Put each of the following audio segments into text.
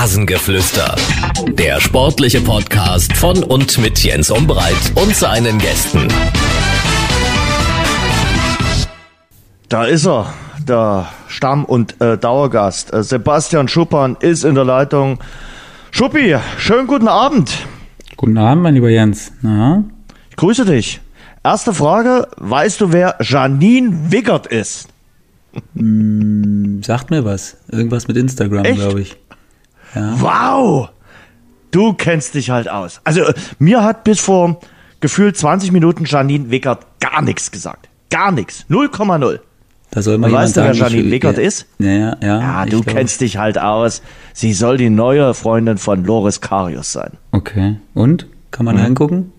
Rasengeflüster. Der sportliche Podcast von und mit Jens Umbreit und seinen Gästen. Da ist er, der Stamm- und äh, Dauergast. Äh, Sebastian Schuppan ist in der Leitung. Schuppi, schönen guten Abend. Guten Abend, mein lieber Jens. Na? Ich grüße dich. Erste Frage, weißt du, wer Janine Wiggert ist? Hm, sagt mir was. Irgendwas mit Instagram, glaube ich. Ja. Wow! Du kennst dich halt aus. Also, mir hat bis vor gefühlt 20 Minuten Janine Wickert gar nichts gesagt. Gar nichts. 0,0. Da soll man weißt du, wer Janine Wickert ja, ist? Ja, ja. Ja, du kennst dich halt aus. Sie soll die neue Freundin von Loris Karius sein. Okay. Und? Kann man hm. reingucken?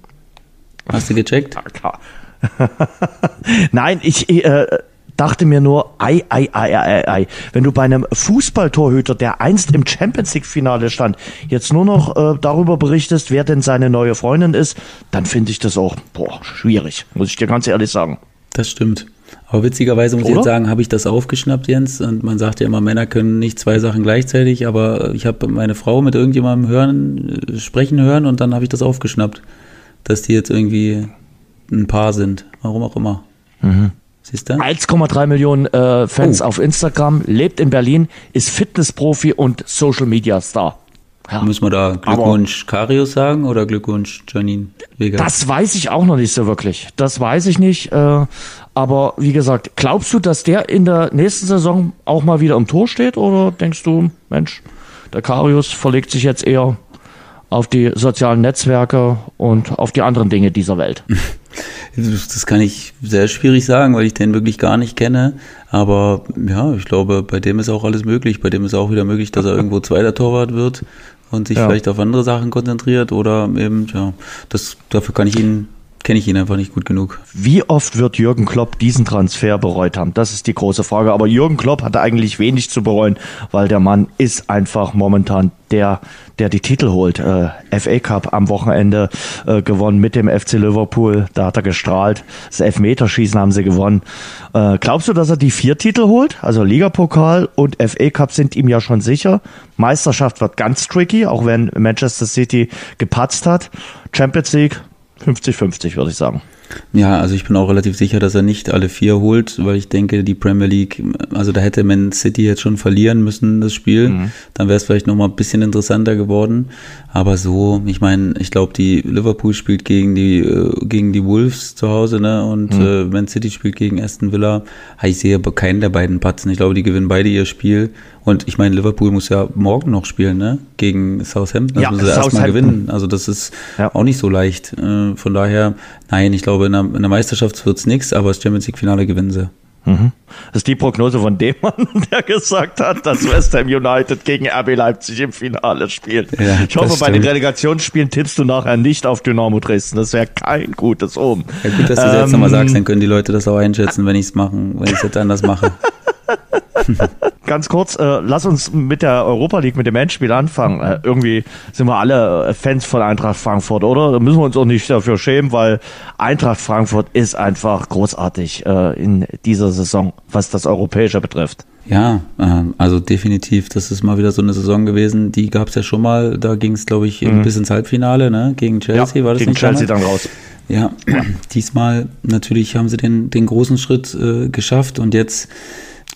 Hast du gecheckt? Nein, ich, äh, dachte mir nur, ei, ei, ei, ei, ei. Wenn du bei einem Fußballtorhüter, der einst im Champions League-Finale stand, jetzt nur noch äh, darüber berichtest, wer denn seine neue Freundin ist, dann finde ich das auch boah, schwierig, muss ich dir ganz ehrlich sagen. Das stimmt. Aber witzigerweise muss Oder? ich jetzt sagen, habe ich das aufgeschnappt, Jens. Und man sagt ja immer, Männer können nicht zwei Sachen gleichzeitig, aber ich habe meine Frau mit irgendjemandem hören, äh, sprechen hören und dann habe ich das aufgeschnappt, dass die jetzt irgendwie ein Paar sind. Warum auch immer. Mhm. Siehst du? 1,3 Millionen äh, Fans oh. auf Instagram, lebt in Berlin, ist Fitnessprofi und Social Media Star. Ja. Müssen wir da Glückwunsch Aber Karius sagen oder Glückwunsch Janine Vega? Das weiß ich auch noch nicht so wirklich. Das weiß ich nicht. Äh, aber wie gesagt, glaubst du, dass der in der nächsten Saison auch mal wieder im Tor steht? Oder denkst du, Mensch, der Karius verlegt sich jetzt eher auf die sozialen Netzwerke und auf die anderen Dinge dieser Welt? Das kann ich sehr schwierig sagen, weil ich den wirklich gar nicht kenne. Aber ja, ich glaube, bei dem ist auch alles möglich. Bei dem ist auch wieder möglich, dass er irgendwo zweiter Torwart wird und sich ja. vielleicht auf andere Sachen konzentriert oder eben, ja, das, dafür kann ich ihn kenne ich ihn einfach nicht gut genug. Wie oft wird Jürgen Klopp diesen Transfer bereut haben? Das ist die große Frage. Aber Jürgen Klopp hatte eigentlich wenig zu bereuen, weil der Mann ist einfach momentan der, der die Titel holt. Äh, FA Cup am Wochenende äh, gewonnen mit dem FC Liverpool. Da hat er gestrahlt. Das Elfmeterschießen haben sie gewonnen. Äh, glaubst du, dass er die vier Titel holt? Also Ligapokal und FA Cup sind ihm ja schon sicher. Meisterschaft wird ganz tricky, auch wenn Manchester City gepatzt hat. Champions League 50-50, würde ich sagen. Ja, also ich bin auch relativ sicher, dass er nicht alle vier holt, weil ich denke, die Premier League, also da hätte Man City jetzt schon verlieren müssen, das Spiel. Mhm. Dann wäre es vielleicht nochmal ein bisschen interessanter geworden. Aber so, ich meine, ich glaube, die Liverpool spielt gegen die, äh, gegen die Wolves zu Hause, ne? Und mhm. äh, Man City spielt gegen Aston Villa. Ich sehe aber keinen der beiden patzen. Ich glaube, die gewinnen beide ihr Spiel. Und ich meine, Liverpool muss ja morgen noch spielen, ne? Gegen Southampton. Das ja, müssen sie erstmal gewinnen. Also das ist ja. auch nicht so leicht. Äh, von daher, nein, ich glaube, in der, in der Meisterschaft wird's nichts, aber das Champions League-Finale gewinnen sie. Mhm. Das ist die Prognose von dem Mann, der gesagt hat, dass West Ham United gegen RB Leipzig im Finale spielt. Ja, ich hoffe, bei den Relegationsspielen tippst du nachher nicht auf Dynamo Dresden. Das wäre kein gutes Omen. Ja, gut, dass du das ähm, jetzt nochmal sagst, dann können die Leute das auch einschätzen, wenn ich es machen, wenn ich es jetzt anders mache. Ganz kurz, äh, lass uns mit der Europa League, mit dem Endspiel anfangen. Äh, irgendwie sind wir alle äh, Fans von Eintracht Frankfurt, oder? Da müssen wir uns auch nicht dafür schämen, weil Eintracht Frankfurt ist einfach großartig äh, in dieser Saison, was das Europäische betrifft. Ja, ähm, also definitiv, das ist mal wieder so eine Saison gewesen, die gab es ja schon mal, da ging es, glaube ich, mhm. bis ins Halbfinale, ne? Gegen Chelsea ja, war das gegen nicht Chelsea dann raus. Ja, diesmal natürlich haben sie den, den großen Schritt äh, geschafft und jetzt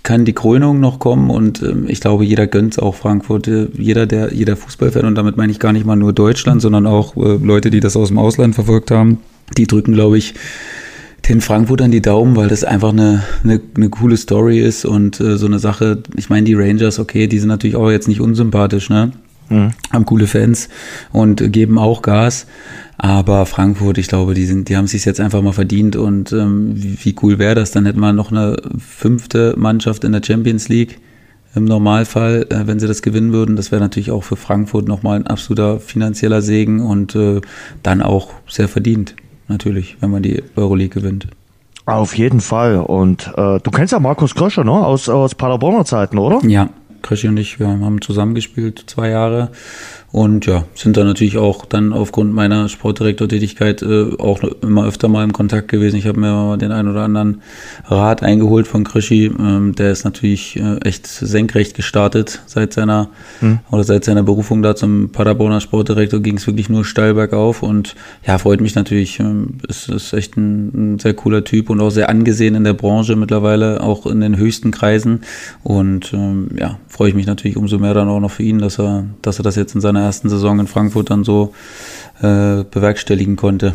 kann die Krönung noch kommen und ähm, ich glaube, jeder gönnt auch Frankfurt. Äh, jeder, der, jeder Fußballfan, und damit meine ich gar nicht mal nur Deutschland, sondern auch äh, Leute, die das aus dem Ausland verfolgt haben, die drücken, glaube ich, den Frankfurtern die Daumen, weil das einfach eine, eine, eine coole Story ist und äh, so eine Sache. Ich meine, die Rangers, okay, die sind natürlich auch jetzt nicht unsympathisch, ne? Mhm. Haben coole Fans und geben auch Gas. Aber Frankfurt, ich glaube, die sind, die haben sich jetzt einfach mal verdient und ähm, wie, wie cool wäre das? Dann hätten wir noch eine fünfte Mannschaft in der Champions League im Normalfall, äh, wenn sie das gewinnen würden. Das wäre natürlich auch für Frankfurt nochmal ein absoluter finanzieller Segen und äh, dann auch sehr verdient, natürlich, wenn man die Euroleague gewinnt. Auf jeden Fall. Und äh, du kennst ja Markus Kröscher, ne? Aus, aus Paderborner Zeiten, oder? Ja, Kröscher und ich, wir haben zusammengespielt zwei Jahre Und ja, sind da natürlich auch dann aufgrund meiner Sportdirektortätigkeit äh, auch immer öfter mal im Kontakt gewesen. Ich habe mir mal den einen oder anderen Rat eingeholt von Krischi. Ähm, der ist natürlich äh, echt senkrecht gestartet seit seiner hm. oder seit seiner Berufung da zum Paderborner Sportdirektor ging es wirklich nur steil bergauf und ja, freut mich natürlich. Ähm, ist, ist echt ein, ein sehr cooler Typ und auch sehr angesehen in der Branche mittlerweile, auch in den höchsten Kreisen. Und ähm, ja, freue ich mich natürlich umso mehr dann auch noch für ihn, dass er, dass er das jetzt in seiner ersten Saison in Frankfurt dann so äh, bewerkstelligen konnte.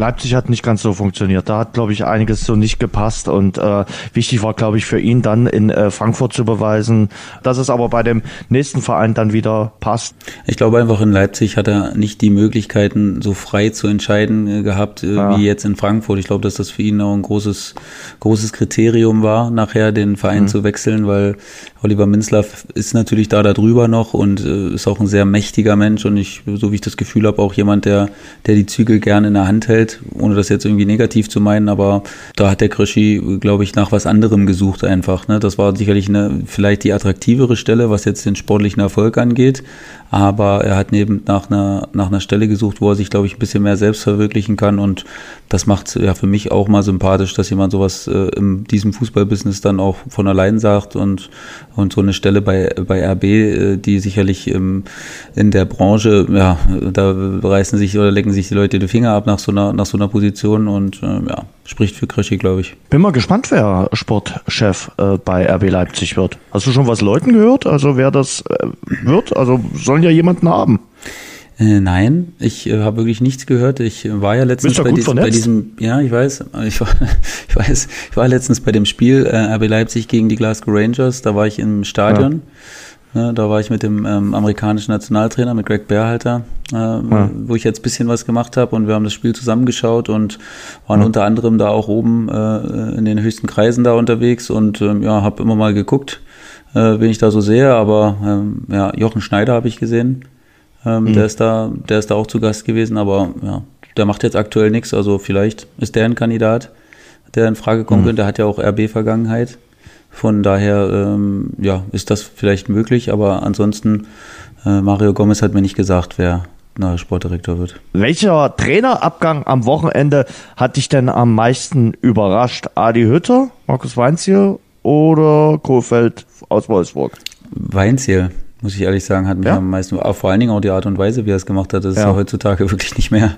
Leipzig hat nicht ganz so funktioniert. Da hat, glaube ich, einiges so nicht gepasst. Und äh, wichtig war, glaube ich, für ihn dann in äh, Frankfurt zu beweisen, dass es aber bei dem nächsten Verein dann wieder passt. Ich glaube einfach, in Leipzig hat er nicht die Möglichkeiten, so frei zu entscheiden äh, gehabt äh, ja. wie jetzt in Frankfurt. Ich glaube, dass das für ihn auch ein großes, großes Kriterium war, nachher den Verein mhm. zu wechseln, weil Oliver Minzlaff ist natürlich da darüber noch und äh, ist auch ein sehr mächtiger Mensch und ich, so wie ich das Gefühl habe, auch jemand, der, der die Zügel gerne in der Hand hält ohne das jetzt irgendwie negativ zu meinen, aber da hat der Krischi, glaube ich, nach was anderem gesucht einfach. Ne? Das war sicherlich eine, vielleicht die attraktivere Stelle, was jetzt den sportlichen Erfolg angeht, aber er hat neben nach einer, nach einer Stelle gesucht, wo er sich, glaube ich, ein bisschen mehr selbst verwirklichen kann und das macht ja für mich auch mal sympathisch, dass jemand sowas äh, in diesem Fußballbusiness dann auch von allein sagt und, und so eine Stelle bei, bei RB, äh, die sicherlich im, in der Branche, ja, da reißen sich oder lecken sich die Leute die Finger ab nach so einer, nach so einer Position und äh, ja, spricht für Krischi, glaube ich. Bin mal gespannt, wer Sportchef äh, bei RB Leipzig wird. Hast du schon was Leuten gehört? Also wer das wird? Also sollen ja jemanden haben. Äh, nein, ich äh, habe wirklich nichts gehört. Ich war ja letztens bei, dies, bei, diesem, ja, ich weiß, ich war, ich weiß, ich war letztens bei dem Spiel äh, RB Leipzig gegen die Glasgow Rangers. Da war ich im Stadion. Ja. Ja, da war ich mit dem ähm, amerikanischen Nationaltrainer, mit Greg Berhalter, äh, ja. wo ich jetzt bisschen was gemacht habe und wir haben das Spiel zusammengeschaut und waren unter anderem da auch oben äh, in den höchsten Kreisen da unterwegs und ähm, ja, habe immer mal geguckt, äh, wen ich da so sehe, aber ähm, ja, Jochen Schneider habe ich gesehen, ähm, mhm. der ist da, der ist da auch zu Gast gewesen, aber ja, der macht jetzt aktuell nichts, also vielleicht ist der ein Kandidat, der in Frage kommen mhm. könnte, der hat ja auch RB-Vergangenheit. Von daher ähm, ja, ist das vielleicht möglich, aber ansonsten, äh, Mario Gomez hat mir nicht gesagt, wer neuer Sportdirektor wird. Welcher Trainerabgang am Wochenende hat dich denn am meisten überrascht? Adi Hütter, Markus Weinziel oder Kohfeldt aus Wolfsburg? Weinziel muss ich ehrlich sagen, hat mich ja? am meisten, auch vor allen Dingen auch die Art und Weise, wie er es gemacht hat, das ja. ist ja heutzutage wirklich nicht mehr,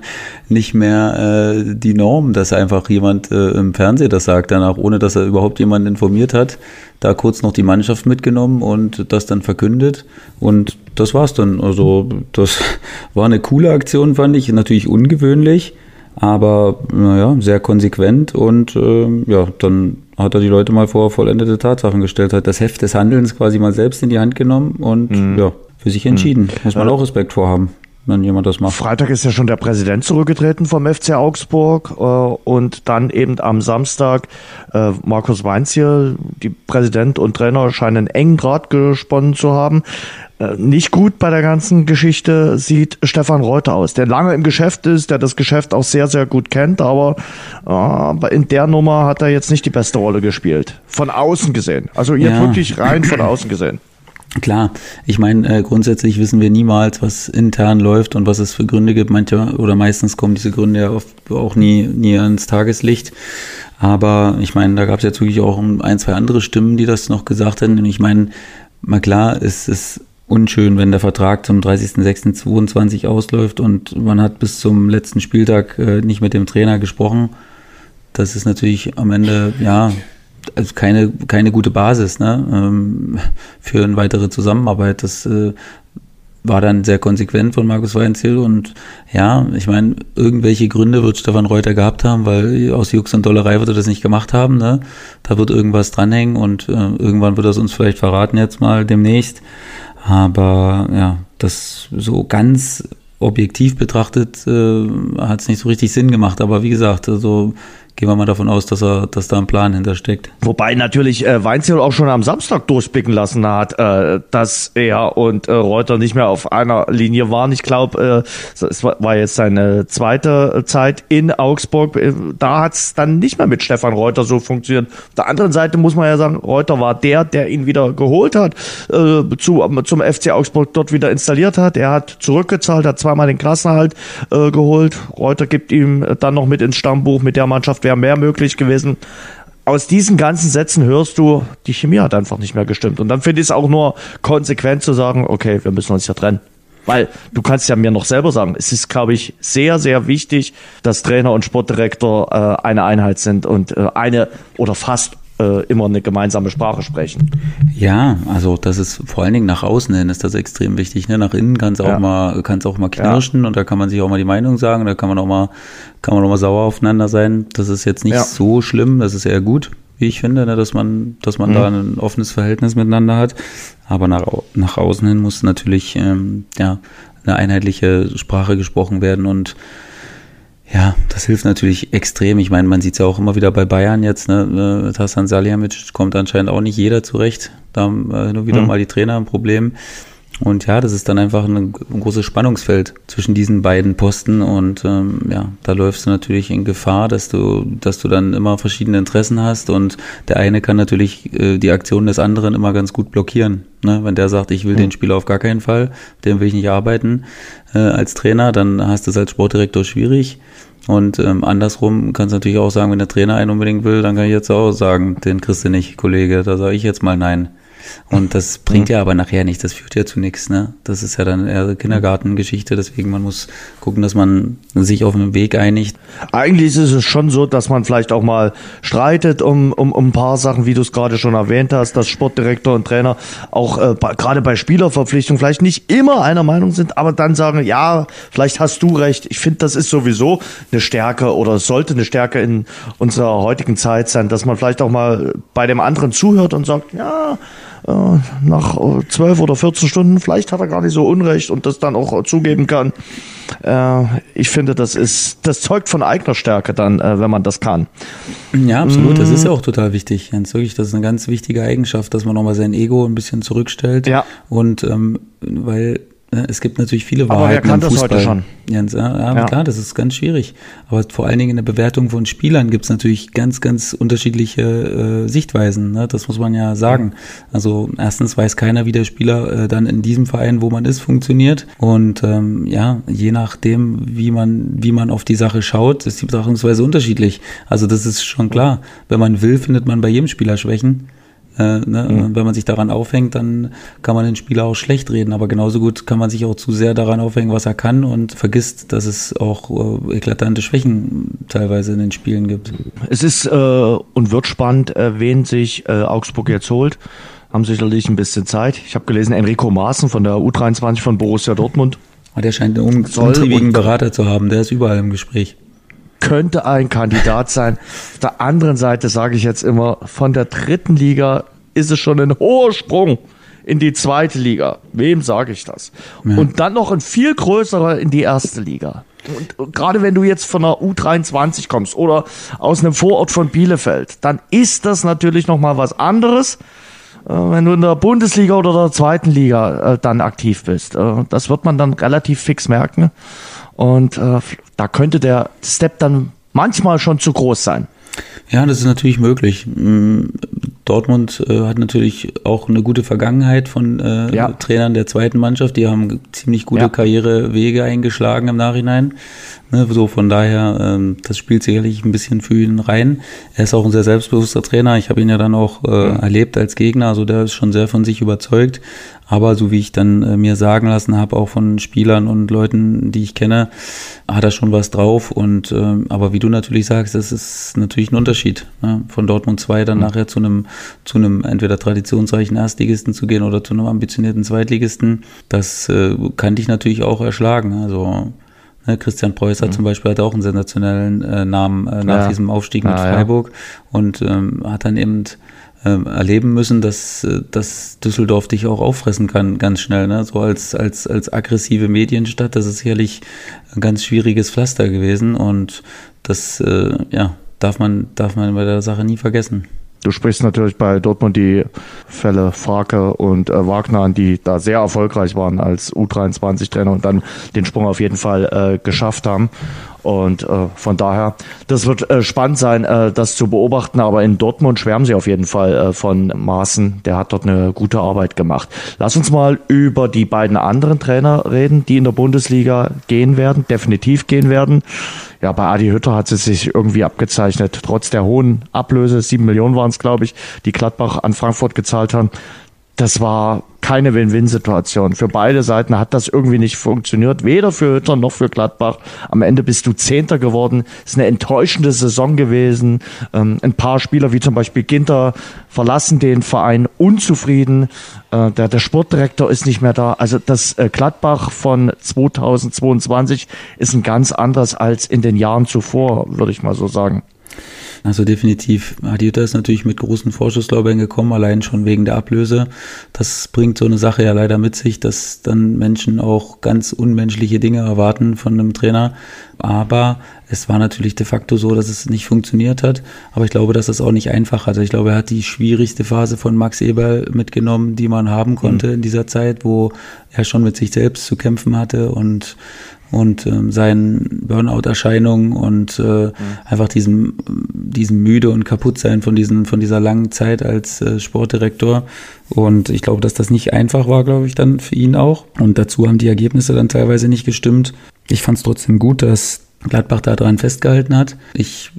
nicht mehr äh, die Norm, dass einfach jemand äh, im Fernsehen das sagt danach, ohne dass er überhaupt jemanden informiert hat, da kurz noch die Mannschaft mitgenommen und das dann verkündet und das war's dann. Also das war eine coole Aktion, fand ich, natürlich ungewöhnlich, aber naja, sehr konsequent und äh, ja, dann hat er die Leute mal vor vollendete Tatsachen gestellt, hat das Heft des Handelns quasi mal selbst in die Hand genommen und mhm. ja, für sich entschieden. Mhm. Muss man auch Respekt vorhaben wenn jemand das macht. Freitag ist ja schon der Präsident zurückgetreten vom FC Augsburg äh, und dann eben am Samstag äh, Markus Weinziel, die Präsident und Trainer scheinen engen Draht gesponnen zu haben. Äh, nicht gut bei der ganzen Geschichte sieht Stefan Reuter aus, der lange im Geschäft ist, der das Geschäft auch sehr, sehr gut kennt, aber äh, in der Nummer hat er jetzt nicht die beste Rolle gespielt. Von außen gesehen. Also ihr ja. wirklich rein von außen gesehen. Klar, ich meine, äh, grundsätzlich wissen wir niemals, was intern läuft und was es für Gründe gibt. Manche oder meistens kommen diese Gründe ja oft auch nie, nie ans Tageslicht. Aber ich meine, da gab es jetzt wirklich auch ein, zwei andere Stimmen, die das noch gesagt haben. Und ich meine, mal klar, es ist unschön, wenn der Vertrag zum 30.06.22 ausläuft und man hat bis zum letzten Spieltag äh, nicht mit dem Trainer gesprochen. Das ist natürlich am Ende, ja, also keine, keine gute Basis ne, ähm, für eine weitere Zusammenarbeit. Das äh, war dann sehr konsequent von Markus Weinziel und ja, ich meine, irgendwelche Gründe wird Stefan Reuter gehabt haben, weil aus Jux und Dollerei wird er das nicht gemacht haben. Ne? Da wird irgendwas dranhängen und äh, irgendwann wird er es uns vielleicht verraten jetzt mal demnächst. Aber ja, das so ganz objektiv betrachtet äh, hat es nicht so richtig Sinn gemacht. Aber wie gesagt, also gehen wir mal davon aus, dass er, dass da ein Plan hintersteckt. Wobei natürlich äh, Weinziel auch schon am Samstag durchblicken lassen hat, äh, dass er und äh, Reuter nicht mehr auf einer Linie waren. Ich glaube, äh, es war jetzt seine zweite Zeit in Augsburg. Äh, da hat es dann nicht mehr mit Stefan Reuter so funktioniert. Auf der anderen Seite muss man ja sagen, Reuter war der, der ihn wieder geholt hat, äh, zu, zum FC Augsburg dort wieder installiert hat. Er hat zurückgezahlt, hat zweimal den Klassenerhalt äh, geholt. Reuter gibt ihm dann noch mit ins Stammbuch mit der Mannschaft wäre mehr möglich gewesen. Aus diesen ganzen Sätzen hörst du, die Chemie hat einfach nicht mehr gestimmt. Und dann finde ich es auch nur konsequent zu sagen, okay, wir müssen uns ja trennen. Weil du kannst ja mir noch selber sagen, es ist, glaube ich, sehr, sehr wichtig, dass Trainer und Sportdirektor äh, eine Einheit sind und äh, eine oder fast äh, immer eine gemeinsame Sprache sprechen. Ja, also das ist vor allen Dingen nach außen hin ist das extrem wichtig. Ne? Nach innen kann es auch ja. mal, kann es auch mal knirschen ja. und da kann man sich auch mal die Meinung sagen, da kann man auch mal, kann man auch mal sauer aufeinander sein. Das ist jetzt nicht ja. so schlimm, das ist eher gut, wie ich finde, ne? dass man, dass man mhm. da ein offenes Verhältnis miteinander hat. Aber nach, nach außen hin muss natürlich ähm, ja eine einheitliche Sprache gesprochen werden und ja, das hilft natürlich extrem. Ich meine, man sieht es ja auch immer wieder bei Bayern jetzt. Ne? Mit Hassan Salihamidzic kommt anscheinend auch nicht jeder zurecht. Da haben äh, nur wieder mhm. mal die Trainer ein Problem. Und ja, das ist dann einfach ein, ein großes Spannungsfeld zwischen diesen beiden Posten. Und ähm, ja, da läufst du natürlich in Gefahr, dass du, dass du dann immer verschiedene Interessen hast. Und der eine kann natürlich äh, die Aktion des anderen immer ganz gut blockieren. Ne? Wenn der sagt, ich will mhm. den Spieler auf gar keinen Fall, dem will ich nicht arbeiten äh, als Trainer, dann hast du es als Sportdirektor schwierig. Und ähm, andersrum kannst du natürlich auch sagen, wenn der Trainer einen unbedingt will, dann kann ich jetzt auch sagen, den kriegst du nicht, Kollege, da sage ich jetzt mal nein. Und das bringt ja aber nachher nichts, das führt ja zu nichts. Ne? Das ist ja dann eher Kindergartengeschichte, deswegen man muss gucken, dass man sich auf einen Weg einigt. Eigentlich ist es schon so, dass man vielleicht auch mal streitet um, um, um ein paar Sachen, wie du es gerade schon erwähnt hast, dass Sportdirektor und Trainer auch äh, gerade bei Spielerverpflichtung vielleicht nicht immer einer Meinung sind, aber dann sagen, ja, vielleicht hast du recht. Ich finde, das ist sowieso eine Stärke oder sollte eine Stärke in unserer heutigen Zeit sein, dass man vielleicht auch mal bei dem anderen zuhört und sagt, ja, nach äh, zwölf oder 14 Stunden, vielleicht hat er gar nicht so Unrecht und das dann auch zugeben kann. Äh, ich finde, das ist, das zeugt von eigener Stärke dann, wenn man das kann. Ja, absolut. Das ist ja auch total wichtig, Jens. Wirklich, das ist eine ganz wichtige Eigenschaft, dass man nochmal sein Ego ein bisschen zurückstellt. Ja. Und ähm, weil es gibt natürlich viele Wahrheiten. Aber wer kann das heute schon? Jens, ja, ja, klar, das ist ganz schwierig. Aber vor allen Dingen in der Bewertung von Spielern gibt es natürlich ganz, ganz unterschiedliche äh, Sichtweisen. Ne? Das muss man ja sagen. Also erstens weiß keiner, wie der Spieler äh, dann in diesem Verein, wo man ist, funktioniert. Und ähm, ja, je nachdem, wie man, wie man auf die Sache schaut, ist die Betrachtungsweise unterschiedlich. Also das ist schon klar. Wenn man will, findet man bei jedem Spieler Schwächen. Äh, ne? mhm. Wenn man sich daran aufhängt, dann kann man den Spieler auch schlecht reden, aber genauso gut kann man sich auch zu sehr daran aufhängen, was er kann und vergisst, dass es auch äh, eklatante Schwächen teilweise in den Spielen gibt. Es ist äh, und wird spannend, äh, wen sich äh, Augsburg jetzt holt. Haben sicherlich ein bisschen Zeit. Ich habe gelesen, Enrico Maaßen von der U23 von Borussia Dortmund. Ah, der scheint einen umtriebigen Berater zu haben, der ist überall im Gespräch könnte ein Kandidat sein. Auf der anderen Seite sage ich jetzt immer, von der dritten Liga ist es schon ein hoher Sprung in die zweite Liga. Wem sage ich das? Ja. Und dann noch ein viel größerer in die erste Liga. Und, gerade wenn du jetzt von der U23 kommst oder aus einem Vorort von Bielefeld, dann ist das natürlich noch mal was anderes, äh, wenn du in der Bundesliga oder der zweiten Liga äh, dann aktiv bist. Äh, das wird man dann relativ fix merken. Und äh, da könnte der Step dann manchmal schon zu groß sein. Ja, das ist natürlich möglich. Mm, Dortmund äh, hat natürlich auch eine gute Vergangenheit von äh, ja. Trainern der zweiten Mannschaft. Die haben ziemlich gute ja. Karrierewege eingeschlagen im Nachhinein. Ne, so von daher, ähm, das spielt sicherlich ein bisschen für ihn rein. Er ist auch ein sehr selbstbewusster Trainer. Ich habe ihn ja dann auch äh, mhm. erlebt als Gegner. Also der ist schon sehr von sich überzeugt. Aber so wie ich dann äh, mir sagen lassen habe, auch von Spielern und Leuten, die ich kenne, hat er schon was drauf. Und äh, aber wie du natürlich sagst, das ist natürlich ein Unterschied. Ne? Von Dortmund 2 dann mhm. nachher zu einem, zu einem entweder traditionsreichen Erstligisten zu gehen oder zu einem ambitionierten Zweitligisten. Das äh, kann dich natürlich auch erschlagen. Also Christian Preußer mhm. zum Beispiel hat auch einen sensationellen äh, Namen äh, nach ja. diesem Aufstieg mit ja, Freiburg ja. und ähm, hat dann eben ähm, erleben müssen, dass, äh, dass Düsseldorf dich auch auffressen kann, ganz schnell. Ne? So als, als, als aggressive Medienstadt, das ist sicherlich ein ganz schwieriges Pflaster gewesen und das, äh, ja, darf man, darf man bei der Sache nie vergessen. Du sprichst natürlich bei Dortmund die Fälle Frake und äh, Wagner an, die da sehr erfolgreich waren als U23-Trainer und dann den Sprung auf jeden Fall äh, geschafft haben. Und äh, von daher, das wird äh, spannend sein, äh, das zu beobachten. Aber in Dortmund schwärmen sie auf jeden Fall äh, von Maaßen. Der hat dort eine gute Arbeit gemacht. Lass uns mal über die beiden anderen Trainer reden, die in der Bundesliga gehen werden, definitiv gehen werden. Ja, bei Adi Hütter hat es sich irgendwie abgezeichnet, trotz der hohen Ablöse, sieben Millionen waren es, glaube ich, die Gladbach an Frankfurt gezahlt haben. Das war keine Win-Win-Situation. Für beide Seiten hat das irgendwie nicht funktioniert, weder für Hütter noch für Gladbach. Am Ende bist du Zehnter geworden. Ist eine enttäuschende Saison gewesen. Ähm, ein paar Spieler wie zum Beispiel Ginter verlassen den Verein unzufrieden. Äh, der, der Sportdirektor ist nicht mehr da. Also das äh, Gladbach von 2022 ist ein ganz anderes als in den Jahren zuvor, würde ich mal so sagen. Also definitiv. Adiota ist natürlich mit großen Vorschusslorbeeren gekommen, allein schon wegen der Ablöse. Das bringt so eine Sache ja leider mit sich, dass dann Menschen auch ganz unmenschliche Dinge erwarten von einem Trainer. Aber es war natürlich de facto so, dass es nicht funktioniert hat. Aber ich glaube, dass es auch nicht einfach hatte. Ich glaube, er hat die schwierigste Phase von Max Eberl mitgenommen, die man haben konnte mhm. in dieser Zeit, wo er schon mit sich selbst zu kämpfen hatte und und ähm, seinen Burnout-Erscheinungen und äh, mhm. einfach diesem, diesem müde und kaputt sein von diesen, von dieser langen Zeit als äh, Sportdirektor. Und ich glaube, dass das nicht einfach war, glaube ich, dann für ihn auch. Und dazu haben die Ergebnisse dann teilweise nicht gestimmt. Ich fand es trotzdem gut, dass Gladbach daran festgehalten hat. Ich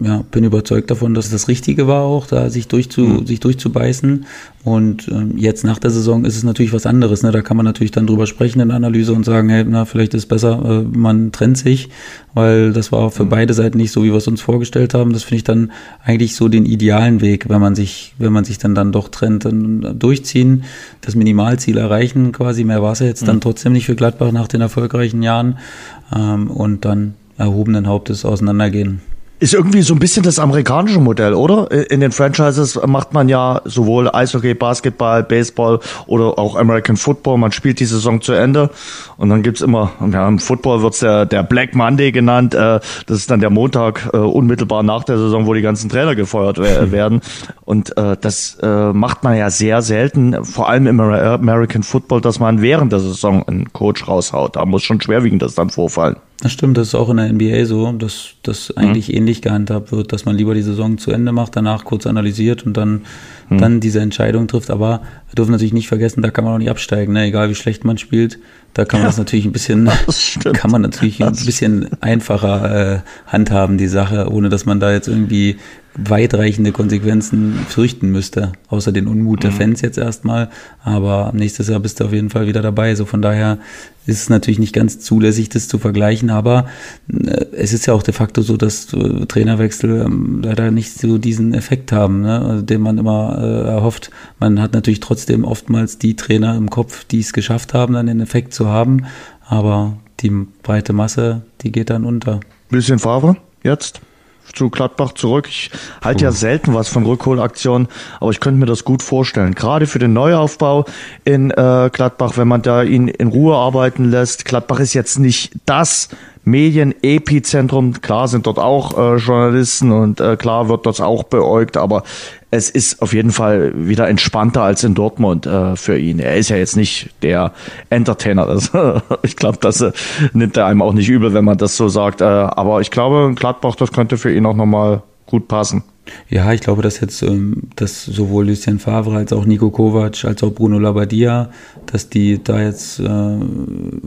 ja, bin überzeugt davon, dass es das Richtige war, auch da sich, durchzu, mhm. sich durchzubeißen. Und ähm, jetzt nach der Saison ist es natürlich was anderes. Ne? Da kann man natürlich dann drüber sprechen in der Analyse und sagen, hey, na, vielleicht ist es besser, äh, man trennt sich, weil das war für mhm. beide Seiten nicht so, wie wir es uns vorgestellt haben. Das finde ich dann eigentlich so den idealen Weg, wenn man sich, wenn man sich dann dann doch trennt, dann durchziehen, das Minimalziel erreichen quasi. Mehr war es ja jetzt mhm. dann trotzdem nicht für Gladbach nach den erfolgreichen Jahren. Ähm, und dann erhobenen Hauptes auseinandergehen. Ist irgendwie so ein bisschen das amerikanische Modell, oder? In den Franchises macht man ja sowohl Eishockey, Basketball, Baseball oder auch American Football. Man spielt die Saison zu Ende und dann gibt's immer, ja, im Football wird's der, der Black Monday genannt. Äh, das ist dann der Montag äh, unmittelbar nach der Saison, wo die ganzen Trainer gefeuert werden. Und äh, das macht man ja sehr selten, vor allem im American Football, dass man während der Saison einen Coach raushaut. Da muss schon schwerwiegend das dann vorfallen. Das stimmt, das ist auch in der NBA so, dass das eigentlich mhm. ähnlich gehandhabt wird, dass man lieber die Saison zu Ende macht, danach kurz analysiert und dann, mhm. dann diese Entscheidung trifft. Aber wir dürfen natürlich nicht vergessen, da kann man auch nicht absteigen, ne? egal wie schlecht man spielt. Da kann man ja, das natürlich ein bisschen, kann man natürlich ein bisschen einfacher äh, handhaben, die Sache, ohne dass man da jetzt irgendwie weitreichende Konsequenzen fürchten müsste, außer den Unmut der mhm. Fans jetzt erstmal. Aber nächstes Jahr bist du auf jeden Fall wieder dabei. So von daher ist es natürlich nicht ganz zulässig, das zu vergleichen, aber äh, es ist ja auch de facto so, dass äh, Trainerwechsel ähm, leider nicht so diesen Effekt haben, ne, den man immer äh, erhofft. Man hat natürlich trotzdem oftmals die Trainer im Kopf, die es geschafft haben, dann den Effekt zu haben, aber die breite Masse, die geht dann unter. Bisschen Favre jetzt? zu Gladbach zurück. Ich halte ja selten was von Rückholaktionen, aber ich könnte mir das gut vorstellen. Gerade für den Neuaufbau in äh, Gladbach, wenn man da ihn in Ruhe arbeiten lässt. Gladbach ist jetzt nicht das Medienepizentrum. Klar sind dort auch äh, Journalisten und äh, klar wird das auch beäugt, aber es ist auf jeden Fall wieder entspannter als in Dortmund äh, für ihn. Er ist ja jetzt nicht der Entertainer. Das, ich glaube, das äh, nimmt er einem auch nicht übel, wenn man das so sagt. Äh, aber ich glaube, Gladbach, das könnte für ihn auch nochmal gut passen. Ja, ich glaube, dass jetzt ähm, dass sowohl Lucien Favre als auch Nico Kovac als auch Bruno Labbadia, dass die da jetzt äh,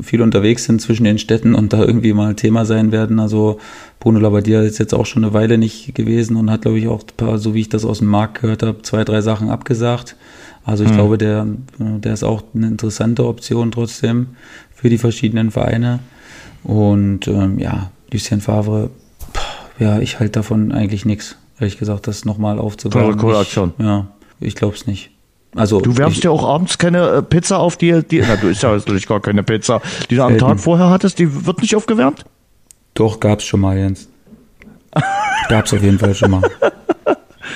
viel unterwegs sind zwischen den Städten und da irgendwie mal Thema sein werden. Also Bruno Labbadia ist jetzt auch schon eine Weile nicht gewesen und hat, glaube ich, auch ein paar, so wie ich das aus dem Markt gehört habe, zwei, drei Sachen abgesagt. Also ich mhm. glaube, der, der ist auch eine interessante Option trotzdem für die verschiedenen Vereine. Und ähm, ja, Lucien Favre, pff, ja, ich halte davon eigentlich nichts ehrlich gesagt, das nochmal aufzubauen. Coole Aktion. Ja, ich glaube es nicht. Also du wärmst ja auch abends keine äh, Pizza auf die, die na, du isst ja natürlich gar keine Pizza, die du am Tag vorher hattest, die wird nicht aufgewärmt? Doch, gab's schon mal, Jens. gab's auf jeden Fall schon mal.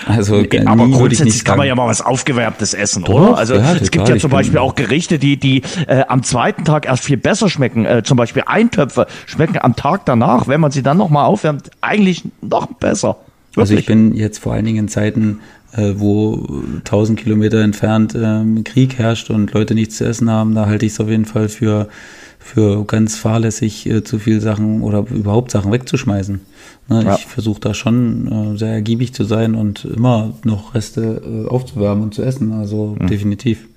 Also nee, aber grundsätzlich kann man ja mal was aufgewärmtes essen, Doch, oder? Also ja, es gibt ja zum Beispiel auch Gerichte, die die äh, am zweiten Tag erst viel besser schmecken. Äh, zum Beispiel Eintöpfe schmecken am Tag danach, wenn man sie dann noch mal aufwärmt, eigentlich noch besser. Also ich bin jetzt vor allen Dingen in Zeiten, äh, wo 1000 Kilometer entfernt ähm, Krieg herrscht und Leute nichts zu essen haben, da halte ich es auf jeden Fall für, für ganz fahrlässig, äh, zu viel Sachen oder überhaupt Sachen wegzuschmeißen. Ne, ja. Ich versuche da schon äh, sehr ergiebig zu sein und immer noch Reste äh, aufzuwärmen und zu essen. Also mhm. definitiv.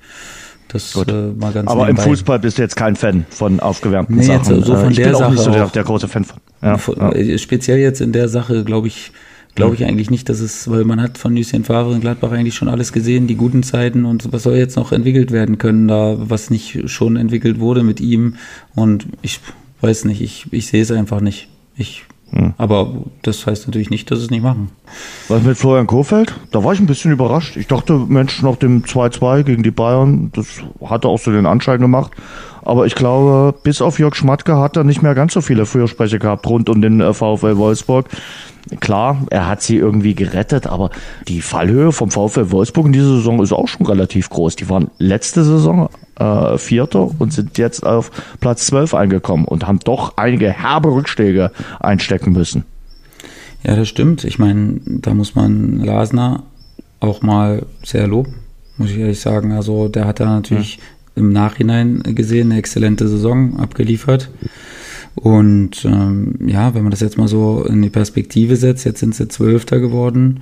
Das äh, mal ganz Aber nebenbei. im Fußball bist du jetzt kein Fan von aufgewärmten nee, Sachen. Jetzt so von ich der bin Sache auch nicht so der, der große Fan von. Ja, ja. Äh, speziell jetzt in der Sache, glaube ich, glaube ich eigentlich nicht, dass es, weil man hat von Lucien Favre in Gladbach eigentlich schon alles gesehen, die guten Zeiten und was soll jetzt noch entwickelt werden können, da was nicht schon entwickelt wurde mit ihm und ich weiß nicht, ich, ich sehe es einfach nicht. Ich, hm. Aber das heißt natürlich nicht, dass es nicht machen. Was mit Florian Kofeld? Da war ich ein bisschen überrascht. Ich dachte, Mensch, nach dem 2-2 gegen die Bayern, das hatte auch so den Anschein gemacht. Aber ich glaube, bis auf Jörg Schmatke hat er nicht mehr ganz so viele Fürsprecher gehabt rund um den äh, VfL Wolfsburg. Klar, er hat sie irgendwie gerettet, aber die Fallhöhe vom VfL Wolfsburg in dieser Saison ist auch schon relativ groß. Die waren letzte Saison äh, Vierter und sind jetzt auf Platz 12 eingekommen und haben doch einige herbe Rückschläge einstecken müssen. Ja, das stimmt. Ich meine, da muss man Lasner auch mal sehr loben, muss ich ehrlich sagen. Also der hat da natürlich. Im Nachhinein gesehen eine exzellente Saison abgeliefert. Und ähm, ja, wenn man das jetzt mal so in die Perspektive setzt, jetzt sind sie Zwölfter geworden